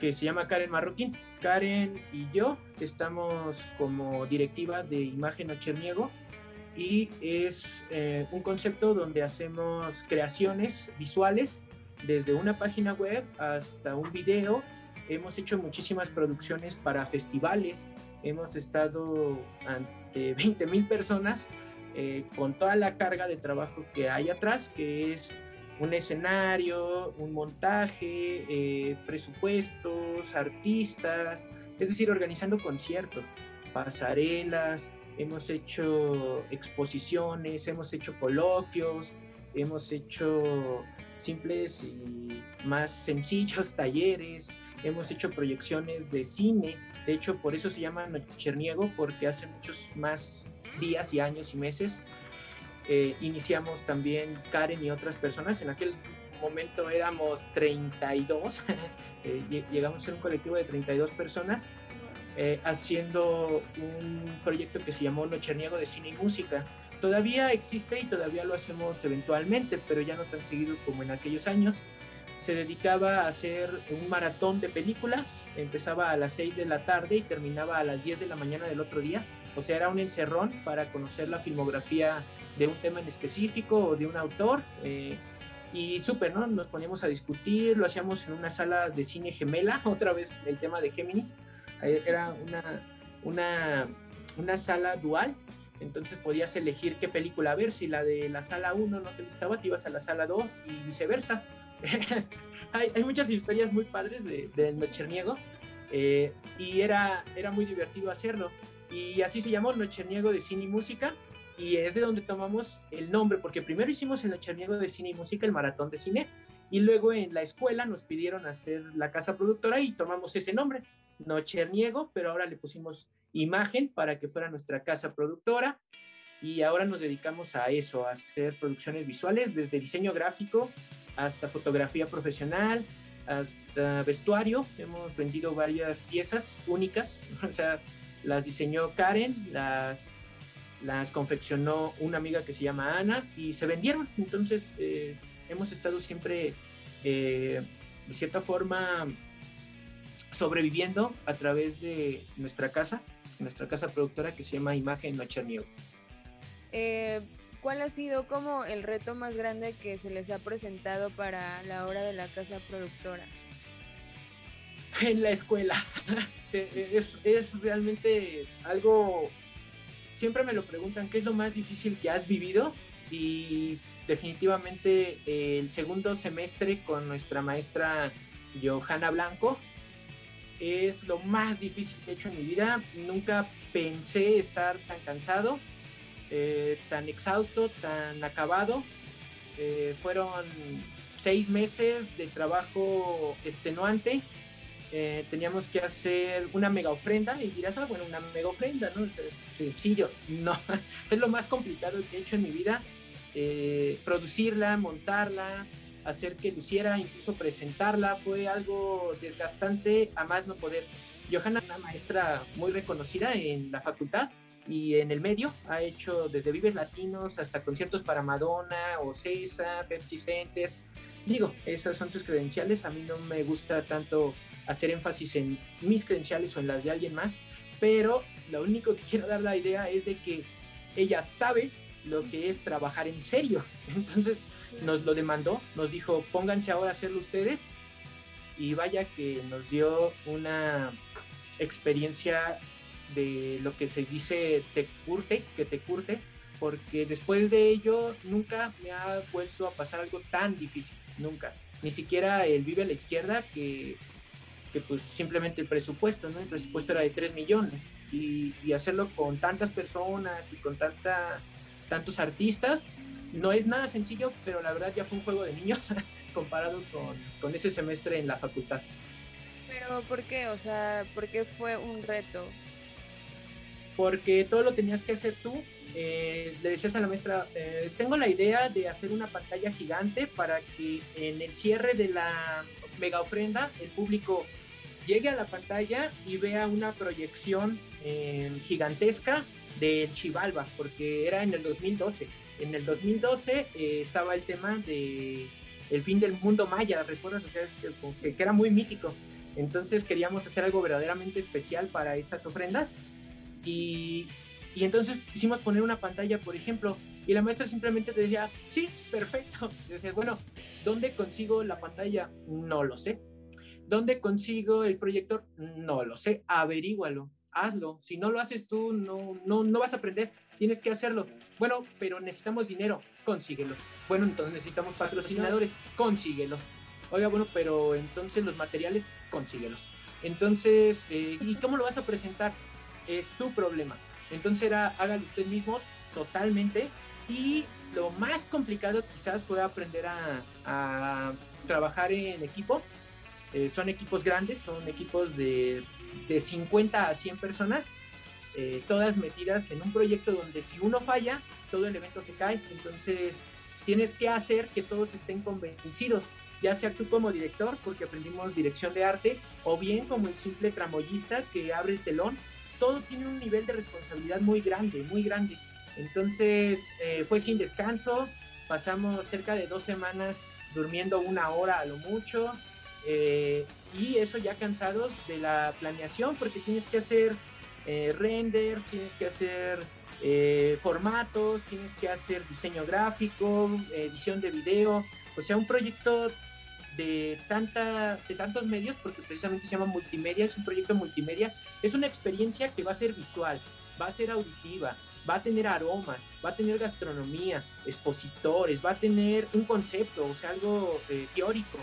que se llama Karen Marroquín. Karen y yo estamos como directiva de Imagen Ocherniego y es eh, un concepto donde hacemos creaciones visuales desde una página web hasta un video. Hemos hecho muchísimas producciones para festivales. Hemos estado ante 20 mil personas eh, con toda la carga de trabajo que hay atrás, que es un escenario, un montaje, eh, presupuestos, artistas, es decir, organizando conciertos, pasarelas, hemos hecho exposiciones, hemos hecho coloquios, hemos hecho simples y más sencillos talleres, hemos hecho proyecciones de cine, de hecho por eso se llama Nocherniego, porque hace muchos más días y años y meses eh, iniciamos también Karen y otras personas, en aquel momento éramos 32, eh, llegamos a ser un colectivo de 32 personas, eh, haciendo un proyecto que se llamó Nocherniego de Cine y Música. Todavía existe y todavía lo hacemos eventualmente, pero ya no tan seguido como en aquellos años. Se dedicaba a hacer un maratón de películas, empezaba a las 6 de la tarde y terminaba a las 10 de la mañana del otro día. O sea, era un encerrón para conocer la filmografía de un tema en específico o de un autor. Eh, y súper, ¿no? Nos poníamos a discutir, lo hacíamos en una sala de cine gemela, otra vez el tema de Géminis. Era una, una, una sala dual entonces podías elegir qué película ver, si la de la sala 1 no te gustaba, te ibas a la sala 2 y viceversa. hay, hay, muchas historias muy padres de, de Nocherniego eh, y era, era muy divertido hacerlo. Y así se llamó Nocherniego de Cine y Música y es de donde tomamos el nombre, porque primero hicimos el Nocherniego de Cine y Música, el maratón de cine, y luego en la escuela nos pidieron hacer la casa productora y tomamos ese nombre, Nocherniego, pero ahora le pusimos imagen para que fuera nuestra casa productora y ahora nos dedicamos a eso, a hacer producciones visuales, desde diseño gráfico hasta fotografía profesional, hasta vestuario. Hemos vendido varias piezas únicas, o sea, las diseñó Karen, las, las confeccionó una amiga que se llama Ana y se vendieron. Entonces, eh, hemos estado siempre, eh, de cierta forma, sobreviviendo a través de nuestra casa nuestra casa productora que se llama Imagen Nocherniego. Eh, ¿Cuál ha sido como el reto más grande que se les ha presentado para la hora de la casa productora? En la escuela. es, es realmente algo, siempre me lo preguntan, ¿qué es lo más difícil que has vivido? Y definitivamente el segundo semestre con nuestra maestra Johanna Blanco es lo más difícil que he hecho en mi vida. Nunca pensé estar tan cansado, eh, tan exhausto, tan acabado. Eh, fueron seis meses de trabajo extenuante. Eh, teníamos que hacer una mega ofrenda y dirás, ah, bueno, una mega ofrenda, ¿no? Sencillo. No, es lo más complicado que he hecho en mi vida. producirla, montarla, hacer que luciera, incluso presentarla, fue algo desgastante a más no poder. Johanna, una maestra muy reconocida en la facultad y en el medio, ha hecho desde Vives Latinos hasta conciertos para Madonna, Ocesa, Pepsi Center. Digo, esas son sus credenciales, a mí no me gusta tanto hacer énfasis en mis credenciales o en las de alguien más, pero lo único que quiero dar la idea es de que ella sabe lo que es trabajar en serio. Entonces, nos lo demandó, nos dijo, pónganse ahora a hacerlo ustedes. Y vaya que nos dio una experiencia de lo que se dice te curte, que te curte, porque después de ello nunca me ha vuelto a pasar algo tan difícil, nunca. Ni siquiera el Vive a la Izquierda, que, que pues simplemente el presupuesto, ¿no? El presupuesto era de 3 millones y, y hacerlo con tantas personas y con tanta, tantos artistas, no es nada sencillo, pero la verdad ya fue un juego de niños comparado con, con, ese semestre en la facultad. Pero ¿por qué? O sea, ¿por qué fue un reto? Porque todo lo tenías que hacer tú. Eh, le decías a la maestra, eh, tengo la idea de hacer una pantalla gigante para que en el cierre de la mega ofrenda el público llegue a la pantalla y vea una proyección eh, gigantesca del Chivalba, porque era en el 2012 en el 2012 eh, estaba el tema de el fin del mundo maya, ¿recuerdas? O sea, que, que, era muy mítico. Entonces queríamos hacer algo verdaderamente especial para esas ofrendas y, y entonces quisimos poner una pantalla, por ejemplo, Y la maestra simplemente te decía, sí, perfecto. Decías, bueno, ¿dónde consigo la pantalla? No lo sé. ¿Dónde consigo el proyector? No lo sé. Averígualo, hazlo. Si no lo haces tú, no, no, no vas a aprender. Tienes que hacerlo. Bueno, pero necesitamos dinero. Consíguelo. Bueno, entonces necesitamos patrocinadores. Consíguelos. Oiga, bueno, pero entonces los materiales, consíguelos. Entonces, eh, ¿y cómo lo vas a presentar? Es tu problema. Entonces era, hágalo usted mismo totalmente. Y lo más complicado quizás fue aprender a, a trabajar en equipo. Eh, son equipos grandes, son equipos de, de 50 a 100 personas, eh, todas metidas en un proyecto donde si uno falla, todo el evento se cae. Entonces tienes que hacer que todos estén convencidos ya sea tú como director, porque aprendimos dirección de arte, o bien como el simple tramoyista que abre el telón, todo tiene un nivel de responsabilidad muy grande, muy grande. Entonces eh, fue sin descanso, pasamos cerca de dos semanas durmiendo una hora a lo mucho, eh, y eso ya cansados de la planeación, porque tienes que hacer eh, renders, tienes que hacer formatos, tienes que hacer diseño gráfico, edición de video, o sea, un proyecto de, tanta, de tantos medios, porque precisamente se llama multimedia, es un proyecto multimedia, es una experiencia que va a ser visual, va a ser auditiva, va a tener aromas, va a tener gastronomía, expositores, va a tener un concepto, o sea, algo eh, teórico.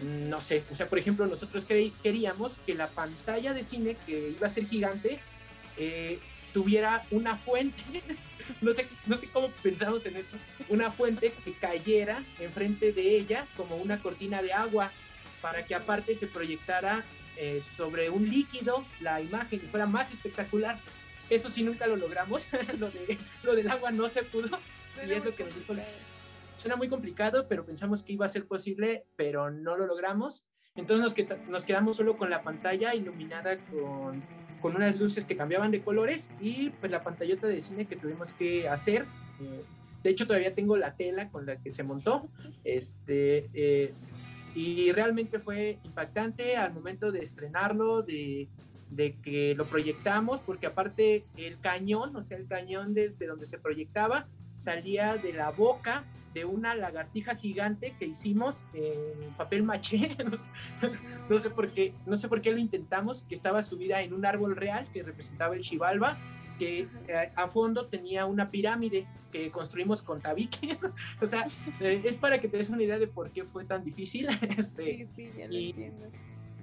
No sé, o sea, por ejemplo, nosotros queríamos que la pantalla de cine, que iba a ser gigante, eh, tuviera una fuente, no sé, no sé cómo pensamos en eso, una fuente que cayera enfrente de ella como una cortina de agua para que aparte se proyectara eh, sobre un líquido la imagen y fuera más espectacular. Eso sí nunca lo logramos, lo, de, lo del agua no se pudo. y es lo que nos dijo. Suena muy complicado, pero pensamos que iba a ser posible, pero no lo logramos. Entonces nos, que, nos quedamos solo con la pantalla iluminada con con unas luces que cambiaban de colores y pues la pantallota de cine que tuvimos que hacer. Eh, de hecho, todavía tengo la tela con la que se montó. Este, eh, y realmente fue impactante al momento de estrenarlo, de, de, que lo proyectamos, porque aparte el cañón, o sea, el cañón desde donde se proyectaba, salía de la boca de una lagartija gigante que hicimos en papel maché, no sé, por qué, no sé por qué lo intentamos, que estaba subida en un árbol real que representaba el Xibalba, que eh, a fondo tenía una pirámide que construimos con tabiques, o sea, eh, es para que te des una idea de por qué fue tan difícil. Este, sí, sí, ya lo y, entiendo.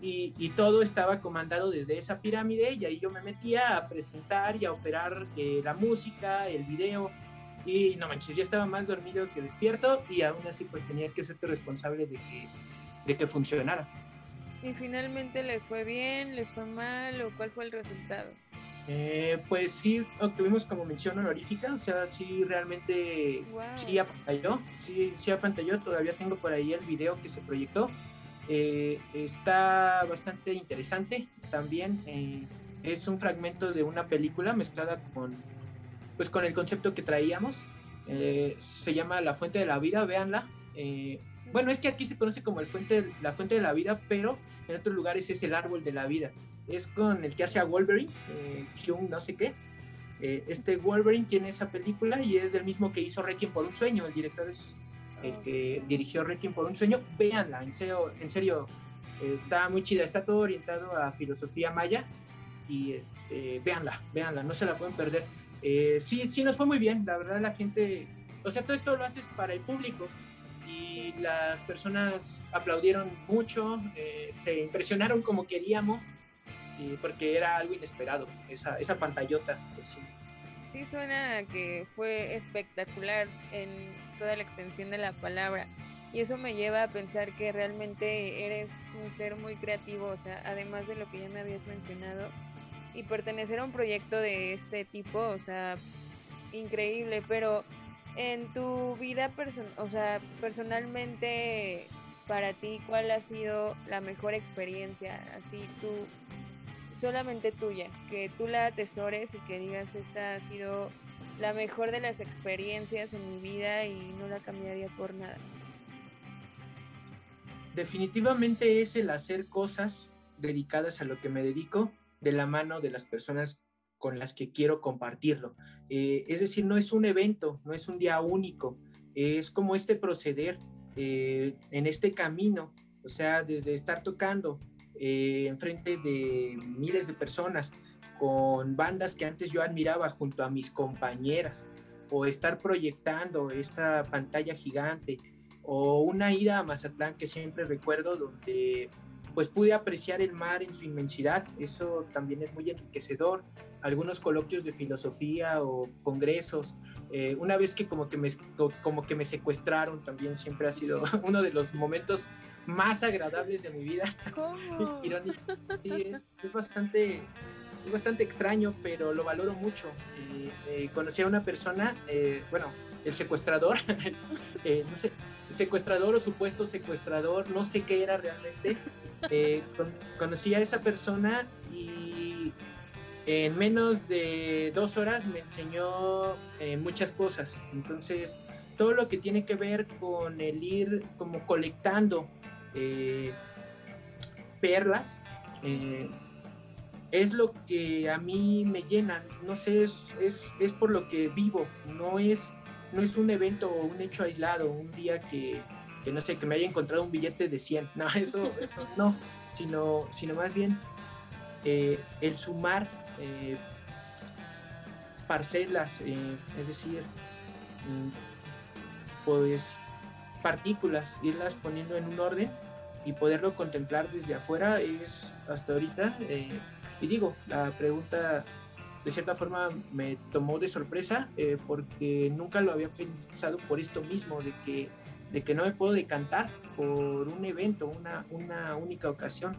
y, y todo estaba comandado desde esa pirámide y ahí yo me metía a presentar y a operar eh, la música, el video, y no manches, yo estaba más dormido que despierto y aún así pues tenías que serte responsable de que, de que funcionara. ¿Y finalmente les fue bien, les fue mal o cuál fue el resultado? Eh, pues sí, obtuvimos como mención honorífica, o sea, sí realmente Wow. sí apantalló, sí, sí apantalló, todavía tengo por ahí el video que se proyectó. Eh, está bastante interesante también, eh, es un fragmento de una película mezclada con, pues, con el concepto que traíamos. Eh, se llama La Fuente de la Vida, véanla. Eh, bueno, es que aquí se conoce como el fuente, la Fuente de la Vida, pero en otros lugares es el Árbol de la Vida. Es con el que hace a Wolverine, eh, no sé qué. Eh, este Wolverine tiene esa película y es del mismo que hizo Requiem por un sueño. El director es el que dirigió Requiem por un sueño. Véanla, en serio, en serio está muy chida. Está todo orientado a filosofía maya y este, véanla, véanla, no se la pueden perder. Eh, sí, sí nos fue muy bien, la verdad la gente, o sea, todo esto lo haces para el público y las personas aplaudieron mucho, eh, se impresionaron como queríamos y porque era algo inesperado, esa, esa pantallota. pues, sí. Sí suena que fue espectacular en toda la extensión de la palabra. Y eso me lleva a pensar que realmente eres un ser muy creativo, o sea, además de lo que ya me habías mencionado. Y pertenecer a un proyecto de este tipo, o sea, increíble, pero en tu vida person o sea, personalmente para ti, ¿cuál ha sido la mejor experiencia? Así tú solamente tuya, que tú la atesores y que digas esta ha sido la mejor de las experiencias en mi vida y no la cambiaría por nada. Definitivamente es el hacer cosas dedicadas a lo que me dedico de la mano de las personas con las que quiero compartirlo. Eh, es decir, no es un evento, no es un día único, es como este proceder eh, en este camino, o sea, desde estar tocando eh, enfrente de miles de personas, con bandas que antes yo admiraba junto a mis compañeras, o estar proyectando esta pantalla gigante, o una ida a Mazatlán que siempre recuerdo donde pues pude apreciar el mar en su inmensidad, eso también es muy enriquecedor, algunos coloquios de filosofía o congresos, eh, una vez que como que, me, como que me secuestraron también siempre ha sido uno de los momentos más agradables de mi vida. ¿Cómo? Irónico. Sí, es, es, bastante, es bastante extraño, pero lo valoro mucho. Eh, eh, conocí a una persona, eh, bueno, el secuestrador, eh, no sé, secuestrador o supuesto secuestrador, no sé qué era realmente. Eh, con, conocí a esa persona y en menos de dos horas me enseñó eh, muchas cosas. Entonces, todo lo que tiene que ver con el ir como colectando eh, perlas, eh, es lo que a mí me llena. No sé, es, es, es por lo que vivo. No es, no es un evento o un hecho aislado, un día que, que no sé, que me haya encontrado un billete de 100. No, eso, eso no, sino, sino más bien eh, el sumar eh, parcelas, eh, es decir, mm, pues partículas, irlas poniendo en un orden y poderlo contemplar desde afuera es hasta ahorita, y digo, la pregunta de cierta forma me tomó de sorpresa porque nunca lo había pensado por esto mismo, de que, de que no me puedo decantar por un evento, una, una única ocasión.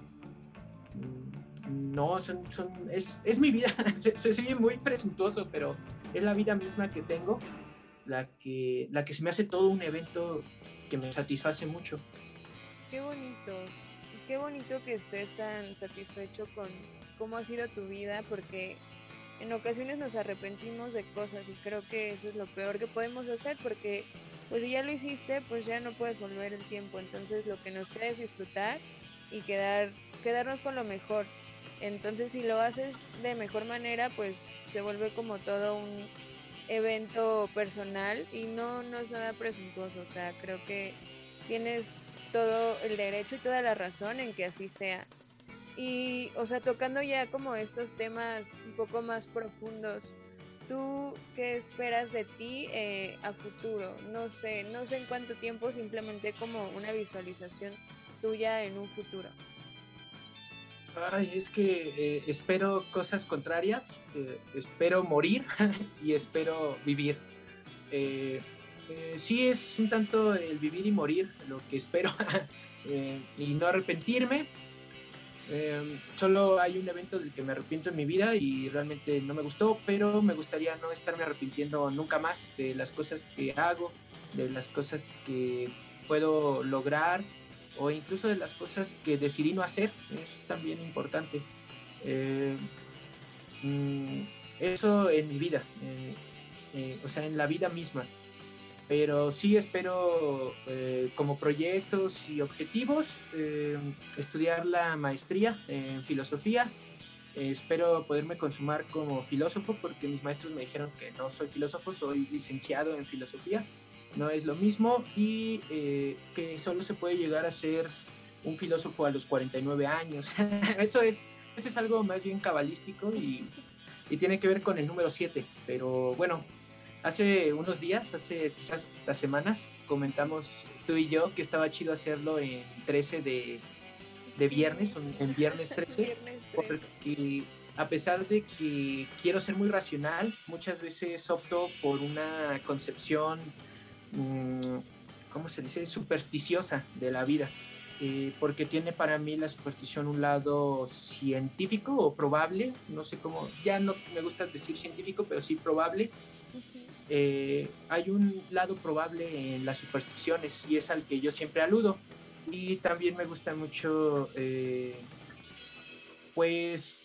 Mm, No, son, son, es, es mi vida, se, se sigue muy presuntuoso, pero es la vida misma que tengo la que, la que se me hace todo un evento que me satisface mucho. Qué bonito, qué bonito que estés tan satisfecho con cómo ha sido tu vida, porque en ocasiones nos arrepentimos de cosas y creo que eso es lo peor que podemos hacer, porque pues si ya lo hiciste, pues ya no puedes volver el tiempo, entonces lo que nos queda es disfrutar y quedar, quedarnos con lo mejor. Entonces si lo haces de mejor manera, pues se vuelve como todo un evento personal y no, no es nada presuntuoso, o sea, creo que tienes todo el derecho y toda la razón en que así sea. Y, o sea, tocando ya como estos temas un poco más profundos, ¿tú qué esperas de ti eh, a futuro? No sé, no sé en cuánto tiempo, simplemente como una visualización tuya en un futuro. Ay, es que eh, espero cosas contrarias, eh, espero morir y espero vivir. Eh, eh, sí es un tanto el vivir y morir lo que espero eh, y no arrepentirme. Eh, solo hay un evento del que me arrepiento en mi vida y realmente no me gustó, pero me gustaría no estarme arrepintiendo nunca más de las cosas que hago, de las cosas que puedo lograr o incluso de las cosas que decidí no hacer. Es también importante. Eh, eso en mi vida, eh, eh, o sea, en la vida misma. Pero sí espero eh, como proyectos y objetivos eh, estudiar la maestría en filosofía. Eh, espero poderme consumar como filósofo porque mis maestros me dijeron que no soy filósofo, soy licenciado en filosofía. No es lo mismo y eh, que solo se puede llegar a ser un filósofo a los 49 años. eso, es, eso es algo más bien cabalístico y, y tiene que ver con el número 7. Pero bueno, hace unos días, hace quizás hasta semanas, comentamos tú y yo que estaba chido hacerlo en 13 de, de viernes, en- viernes 13, Viernes tres. porque a pesar de que quiero ser muy racional, muchas veces opto por una concepción, mm, ¿cómo se dice?, supersticiosa de la vida. eh, porque tiene para mí la superstición un lado científico o probable, no sé cómo, ya no me gusta decir científico, pero sí probable. Eh, hay un lado probable en las supersticiones y es al que yo siempre aludo. Y también me gusta mucho, eh, pues,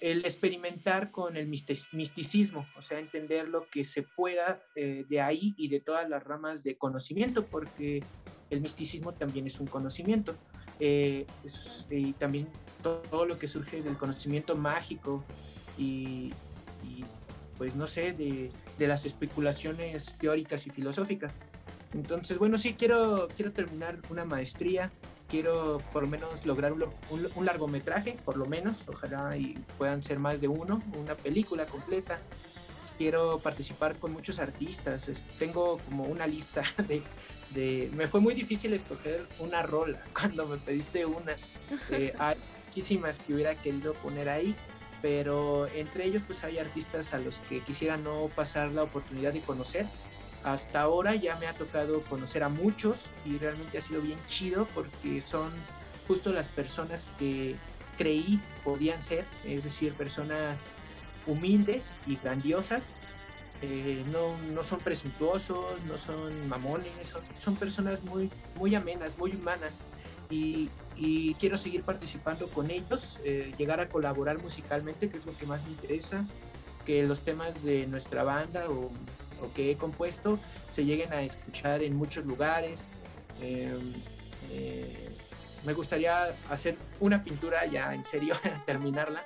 el experimentar con el misticismo, o sea, entender lo que se pueda eh, de ahí y de todas las ramas de conocimiento, porque el misticismo también es un conocimiento. Eh, es- y también to- todo lo que surge del conocimiento mágico y, y pues no sé, de, de las especulaciones teóricas y filosóficas. Entonces, bueno, sí, quiero, quiero terminar una maestría, quiero por lo menos lograr un, un- largometraje, por lo menos, ojalá y puedan ser más de uno, una película completa. Quiero participar con muchos artistas, tengo como una lista de, de- Me fue muy difícil escoger una rola cuando me pediste una. Eh, hay muchísimas que hubiera querido poner ahí, pero entre ellos pues hay artistas a los que quisiera no pasar la oportunidad de conocer. Hasta ahora ya me ha tocado conocer a muchos y realmente ha sido bien chido porque son justo las personas que creí podían ser, es decir, personas humildes y grandiosas. Eh, no, no son presuntuosos, no son mamones, son, son personas muy, muy amenas, muy humanas y, y quiero seguir participando con ellos, eh, llegar a colaborar musicalmente, que es lo que más me interesa, que los temas de nuestra banda o, o que he compuesto se lleguen a escuchar en muchos lugares. Eh, eh, me gustaría hacer una pintura ya en serio, terminarla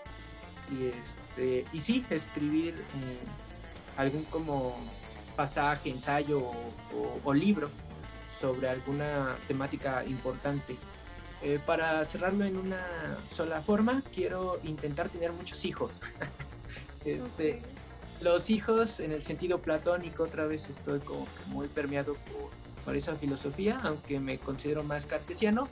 y, este, y sí, escribir eh, algún como pasaje, ensayo o libro sobre alguna temática importante. Eh, para cerrarlo en una sola forma, quiero intentar tener muchos hijos. este, Los hijos en el sentido platónico, otra vez estoy como que muy permeado por, por esa filosofía, aunque me considero más cartesiano.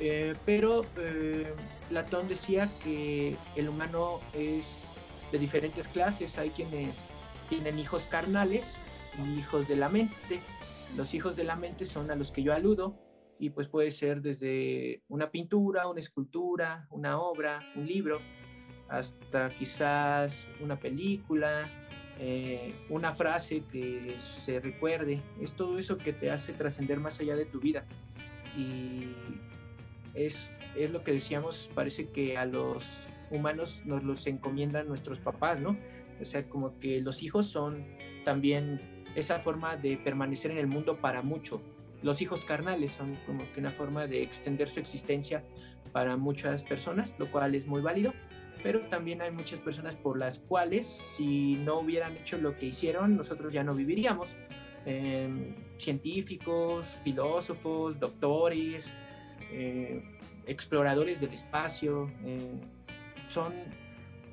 Eh, pero eh, Platón decía que el humano es de diferentes clases. Hay quienes tienen hijos carnales y hijos de la mente. Los hijos de la mente son a los que yo aludo y pues puede ser desde una pintura, una escultura, una obra, un libro, hasta quizás una película, eh, una frase que se recuerde. Es todo eso que te hace trascender más allá de tu vida. Y es, es lo que decíamos, parece que a los humanos nos los encomiendan nuestros papás, ¿no? O sea, como que los hijos son también esa forma de permanecer en el mundo para muchos. Los hijos carnales son como que una forma de extender su existencia para muchas personas, lo cual es muy válido, pero también hay muchas personas por las cuales si no hubieran hecho lo que hicieron, nosotros ya no viviríamos. Eh, científicos, filósofos, doctores, eh, exploradores del espacio, eh, son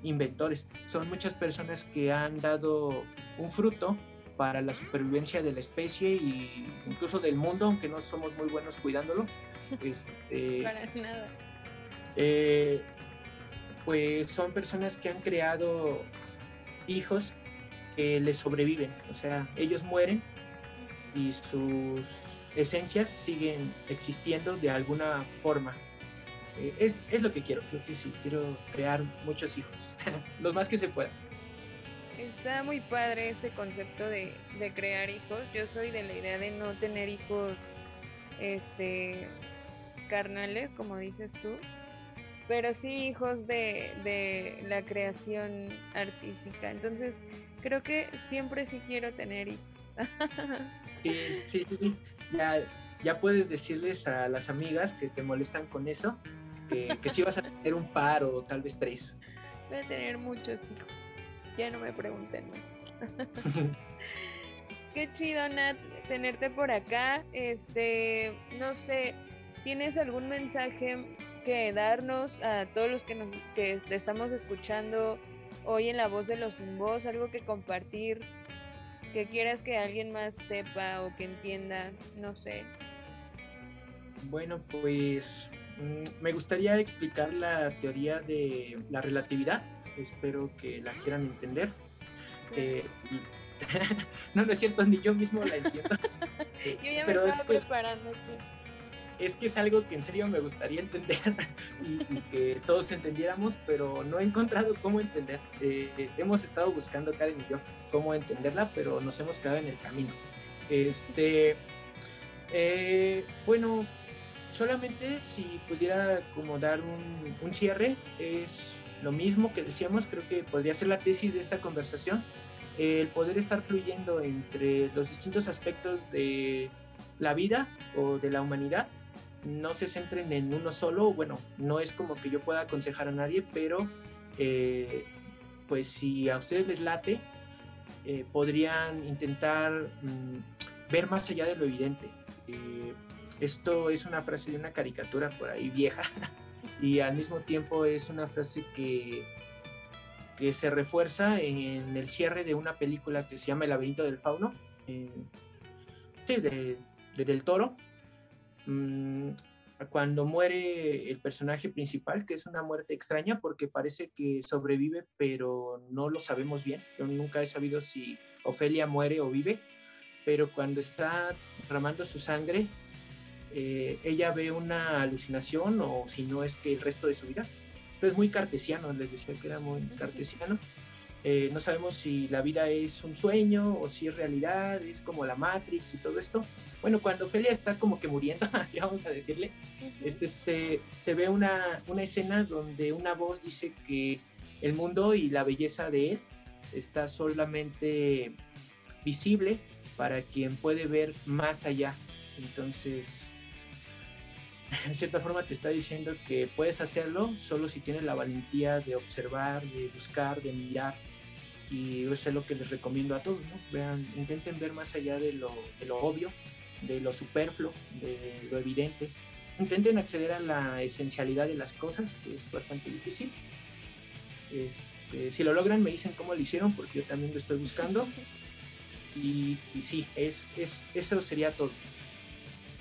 inventores, son muchas personas que han dado un fruto para la supervivencia de la especie y incluso del mundo, aunque no somos muy buenos cuidándolo. Este, Para nada. eh, pues son personas que han creado hijos que les sobreviven, o sea, ellos mueren y sus esencias siguen existiendo de alguna forma. Eh, es, es lo que quiero, creo que sí, quiero crear muchos hijos, los más que se puedan. Está muy padre este concepto de, de crear hijos. Yo soy de la idea de no tener hijos este carnales, como dices tú, pero sí hijos de, de la creación artística. Entonces, creo que siempre sí quiero tener hijos. Sí, sí, sí. Ya, ya puedes decirles a las amigas que te molestan con eso, que, que sí vas a tener un par o tal vez tres. Voy a tener muchos hijos. Ya no me pregunten más. Qué chido, Nat, tenerte por acá. Este, no sé, ¿tienes algún mensaje que darnos a todos los que nos que te estamos escuchando hoy en la voz de los sin voz? Algo que compartir, que quieras que alguien más sepa o que entienda, no sé. Bueno, pues mm, me gustaría explicar la teoría de la relatividad. Espero que la quieran entender. Eh, y- no, no es cierto, ni yo mismo la entiendo. Yo ya me pero es estaba que- preparando aquí. es que es algo que en serio me gustaría entender y, y que todos entendiéramos, pero no he encontrado cómo entender. Eh, hemos estado buscando, Karen y yo, cómo entenderla, pero nos hemos quedado en el camino. Este, eh, bueno, solamente si pudiera como dar un, un cierre, es lo mismo que decíamos, creo que podría ser la tesis de esta conversación, el poder estar fluyendo entre los distintos aspectos de la vida o de la humanidad no se centren en uno solo. Bueno, no es como que yo pueda aconsejar a nadie, pero eh, pues si a ustedes les late, eh, podrían intentar mm, ver más allá de lo evidente. Eh, esto es una frase de una caricatura por ahí vieja y al mismo tiempo es una frase que, que se refuerza en el cierre de una película que se llama El laberinto del fauno, eh, sí, de, de Del Toro. Mm, cuando muere el personaje principal, que es una muerte extraña porque parece que sobrevive, pero no lo sabemos bien. Yo nunca he sabido si Ofelia muere o vive, pero cuando está derramando su sangre, eh, ella ve una alucinación o si no es que el resto de su vida. Esto es muy cartesiano, les decía que era muy cartesiano. Eh, no sabemos si la vida es un sueño o si es realidad, es como la Matrix y todo esto. Bueno, cuando Ofelia está como que muriendo, así vamos a decirle, este, se, se ve una, una escena donde una voz dice que el mundo y la belleza de él está solamente visible para quien puede ver más allá. Entonces, en cierta forma te está diciendo que puedes hacerlo solo si tienes la valentía de observar, de buscar, de mirar. Y eso es lo que les recomiendo a todos, ¿no? Vean, intenten ver más allá de lo, de lo obvio, de lo superfluo, de lo evidente. Intenten acceder a la esencialidad de las cosas, que es bastante difícil. Este, si lo logran, me dicen cómo lo hicieron, porque yo también lo estoy buscando. Y, y sí, es, es, eso sería todo.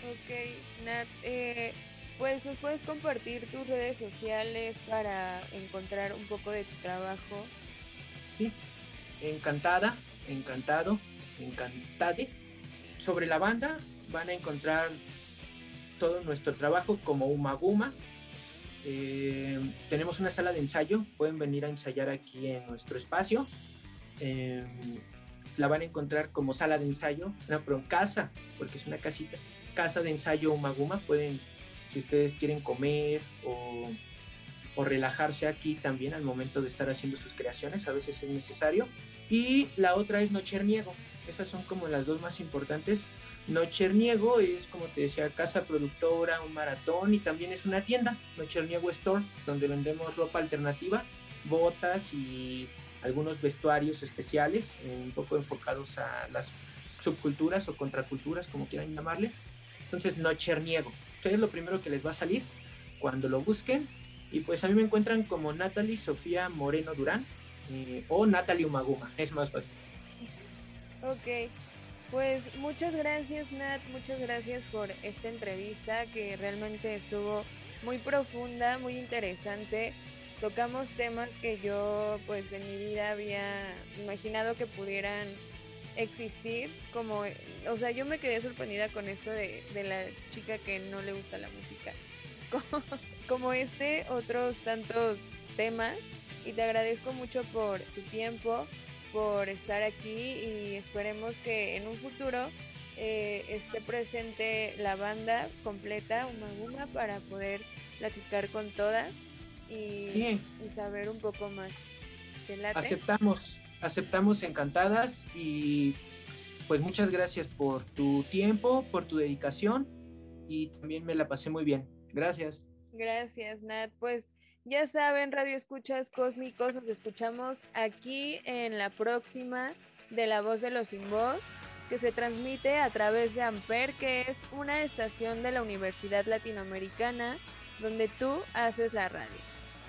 Ok, Nat, eh, pues nos puedes compartir tus redes sociales para encontrar un poco de tu trabajo. Sí, encantada, encantado, encantade. Sobre la banda van a encontrar todo nuestro trabajo como Umaguma. Eh, tenemos una sala de ensayo, pueden venir a ensayar aquí en nuestro espacio. Eh, la van a encontrar como sala de ensayo, no, pero casa, porque es una casita, casa de ensayo Umaguma. Pueden, si ustedes quieren comer o, o relajarse aquí también al momento de estar haciendo sus creaciones, a veces es necesario. Y la otra es Nocherniego. Esas son como las dos más importantes. Nocherniego es, como te decía, casa productora, un maratón y también es una tienda, Nocherniego Store, donde vendemos ropa alternativa, botas y algunos vestuarios especiales, eh, un poco enfocados a las subculturas o contraculturas, como quieran llamarle. Entonces, Nocherniego. Eso es lo primero que les va a salir cuando lo busquen. Y pues a mí me encuentran como Natalie Sofía Moreno Durán eh, o Natalie Umaguma, es más fácil. Ok, pues muchas gracias Nat, muchas gracias por esta entrevista que realmente estuvo muy profunda, muy interesante. Tocamos temas que yo pues en mi vida había imaginado que pudieran existir, como, o sea, yo me quedé sorprendida con esto de, de la chica que no le gusta la música, como, este, otros tantos temas, y te agradezco mucho por tu tiempo, por estar aquí y esperemos que en un futuro eh, esté presente la banda completa, Uma Guma, para poder platicar con todas y, saber un poco más. Aceptamos, aceptamos encantadas y pues muchas gracias por tu tiempo, por tu dedicación y también me la pasé muy bien. Gracias. Gracias, Nat. Pues ya saben, Radio Escuchas Cósmicos, nos escuchamos aquí en la próxima de La Voz de los Sin Voz, que se transmite a través de Amper, que es una estación de la Universidad Latinoamericana donde tú haces la radio.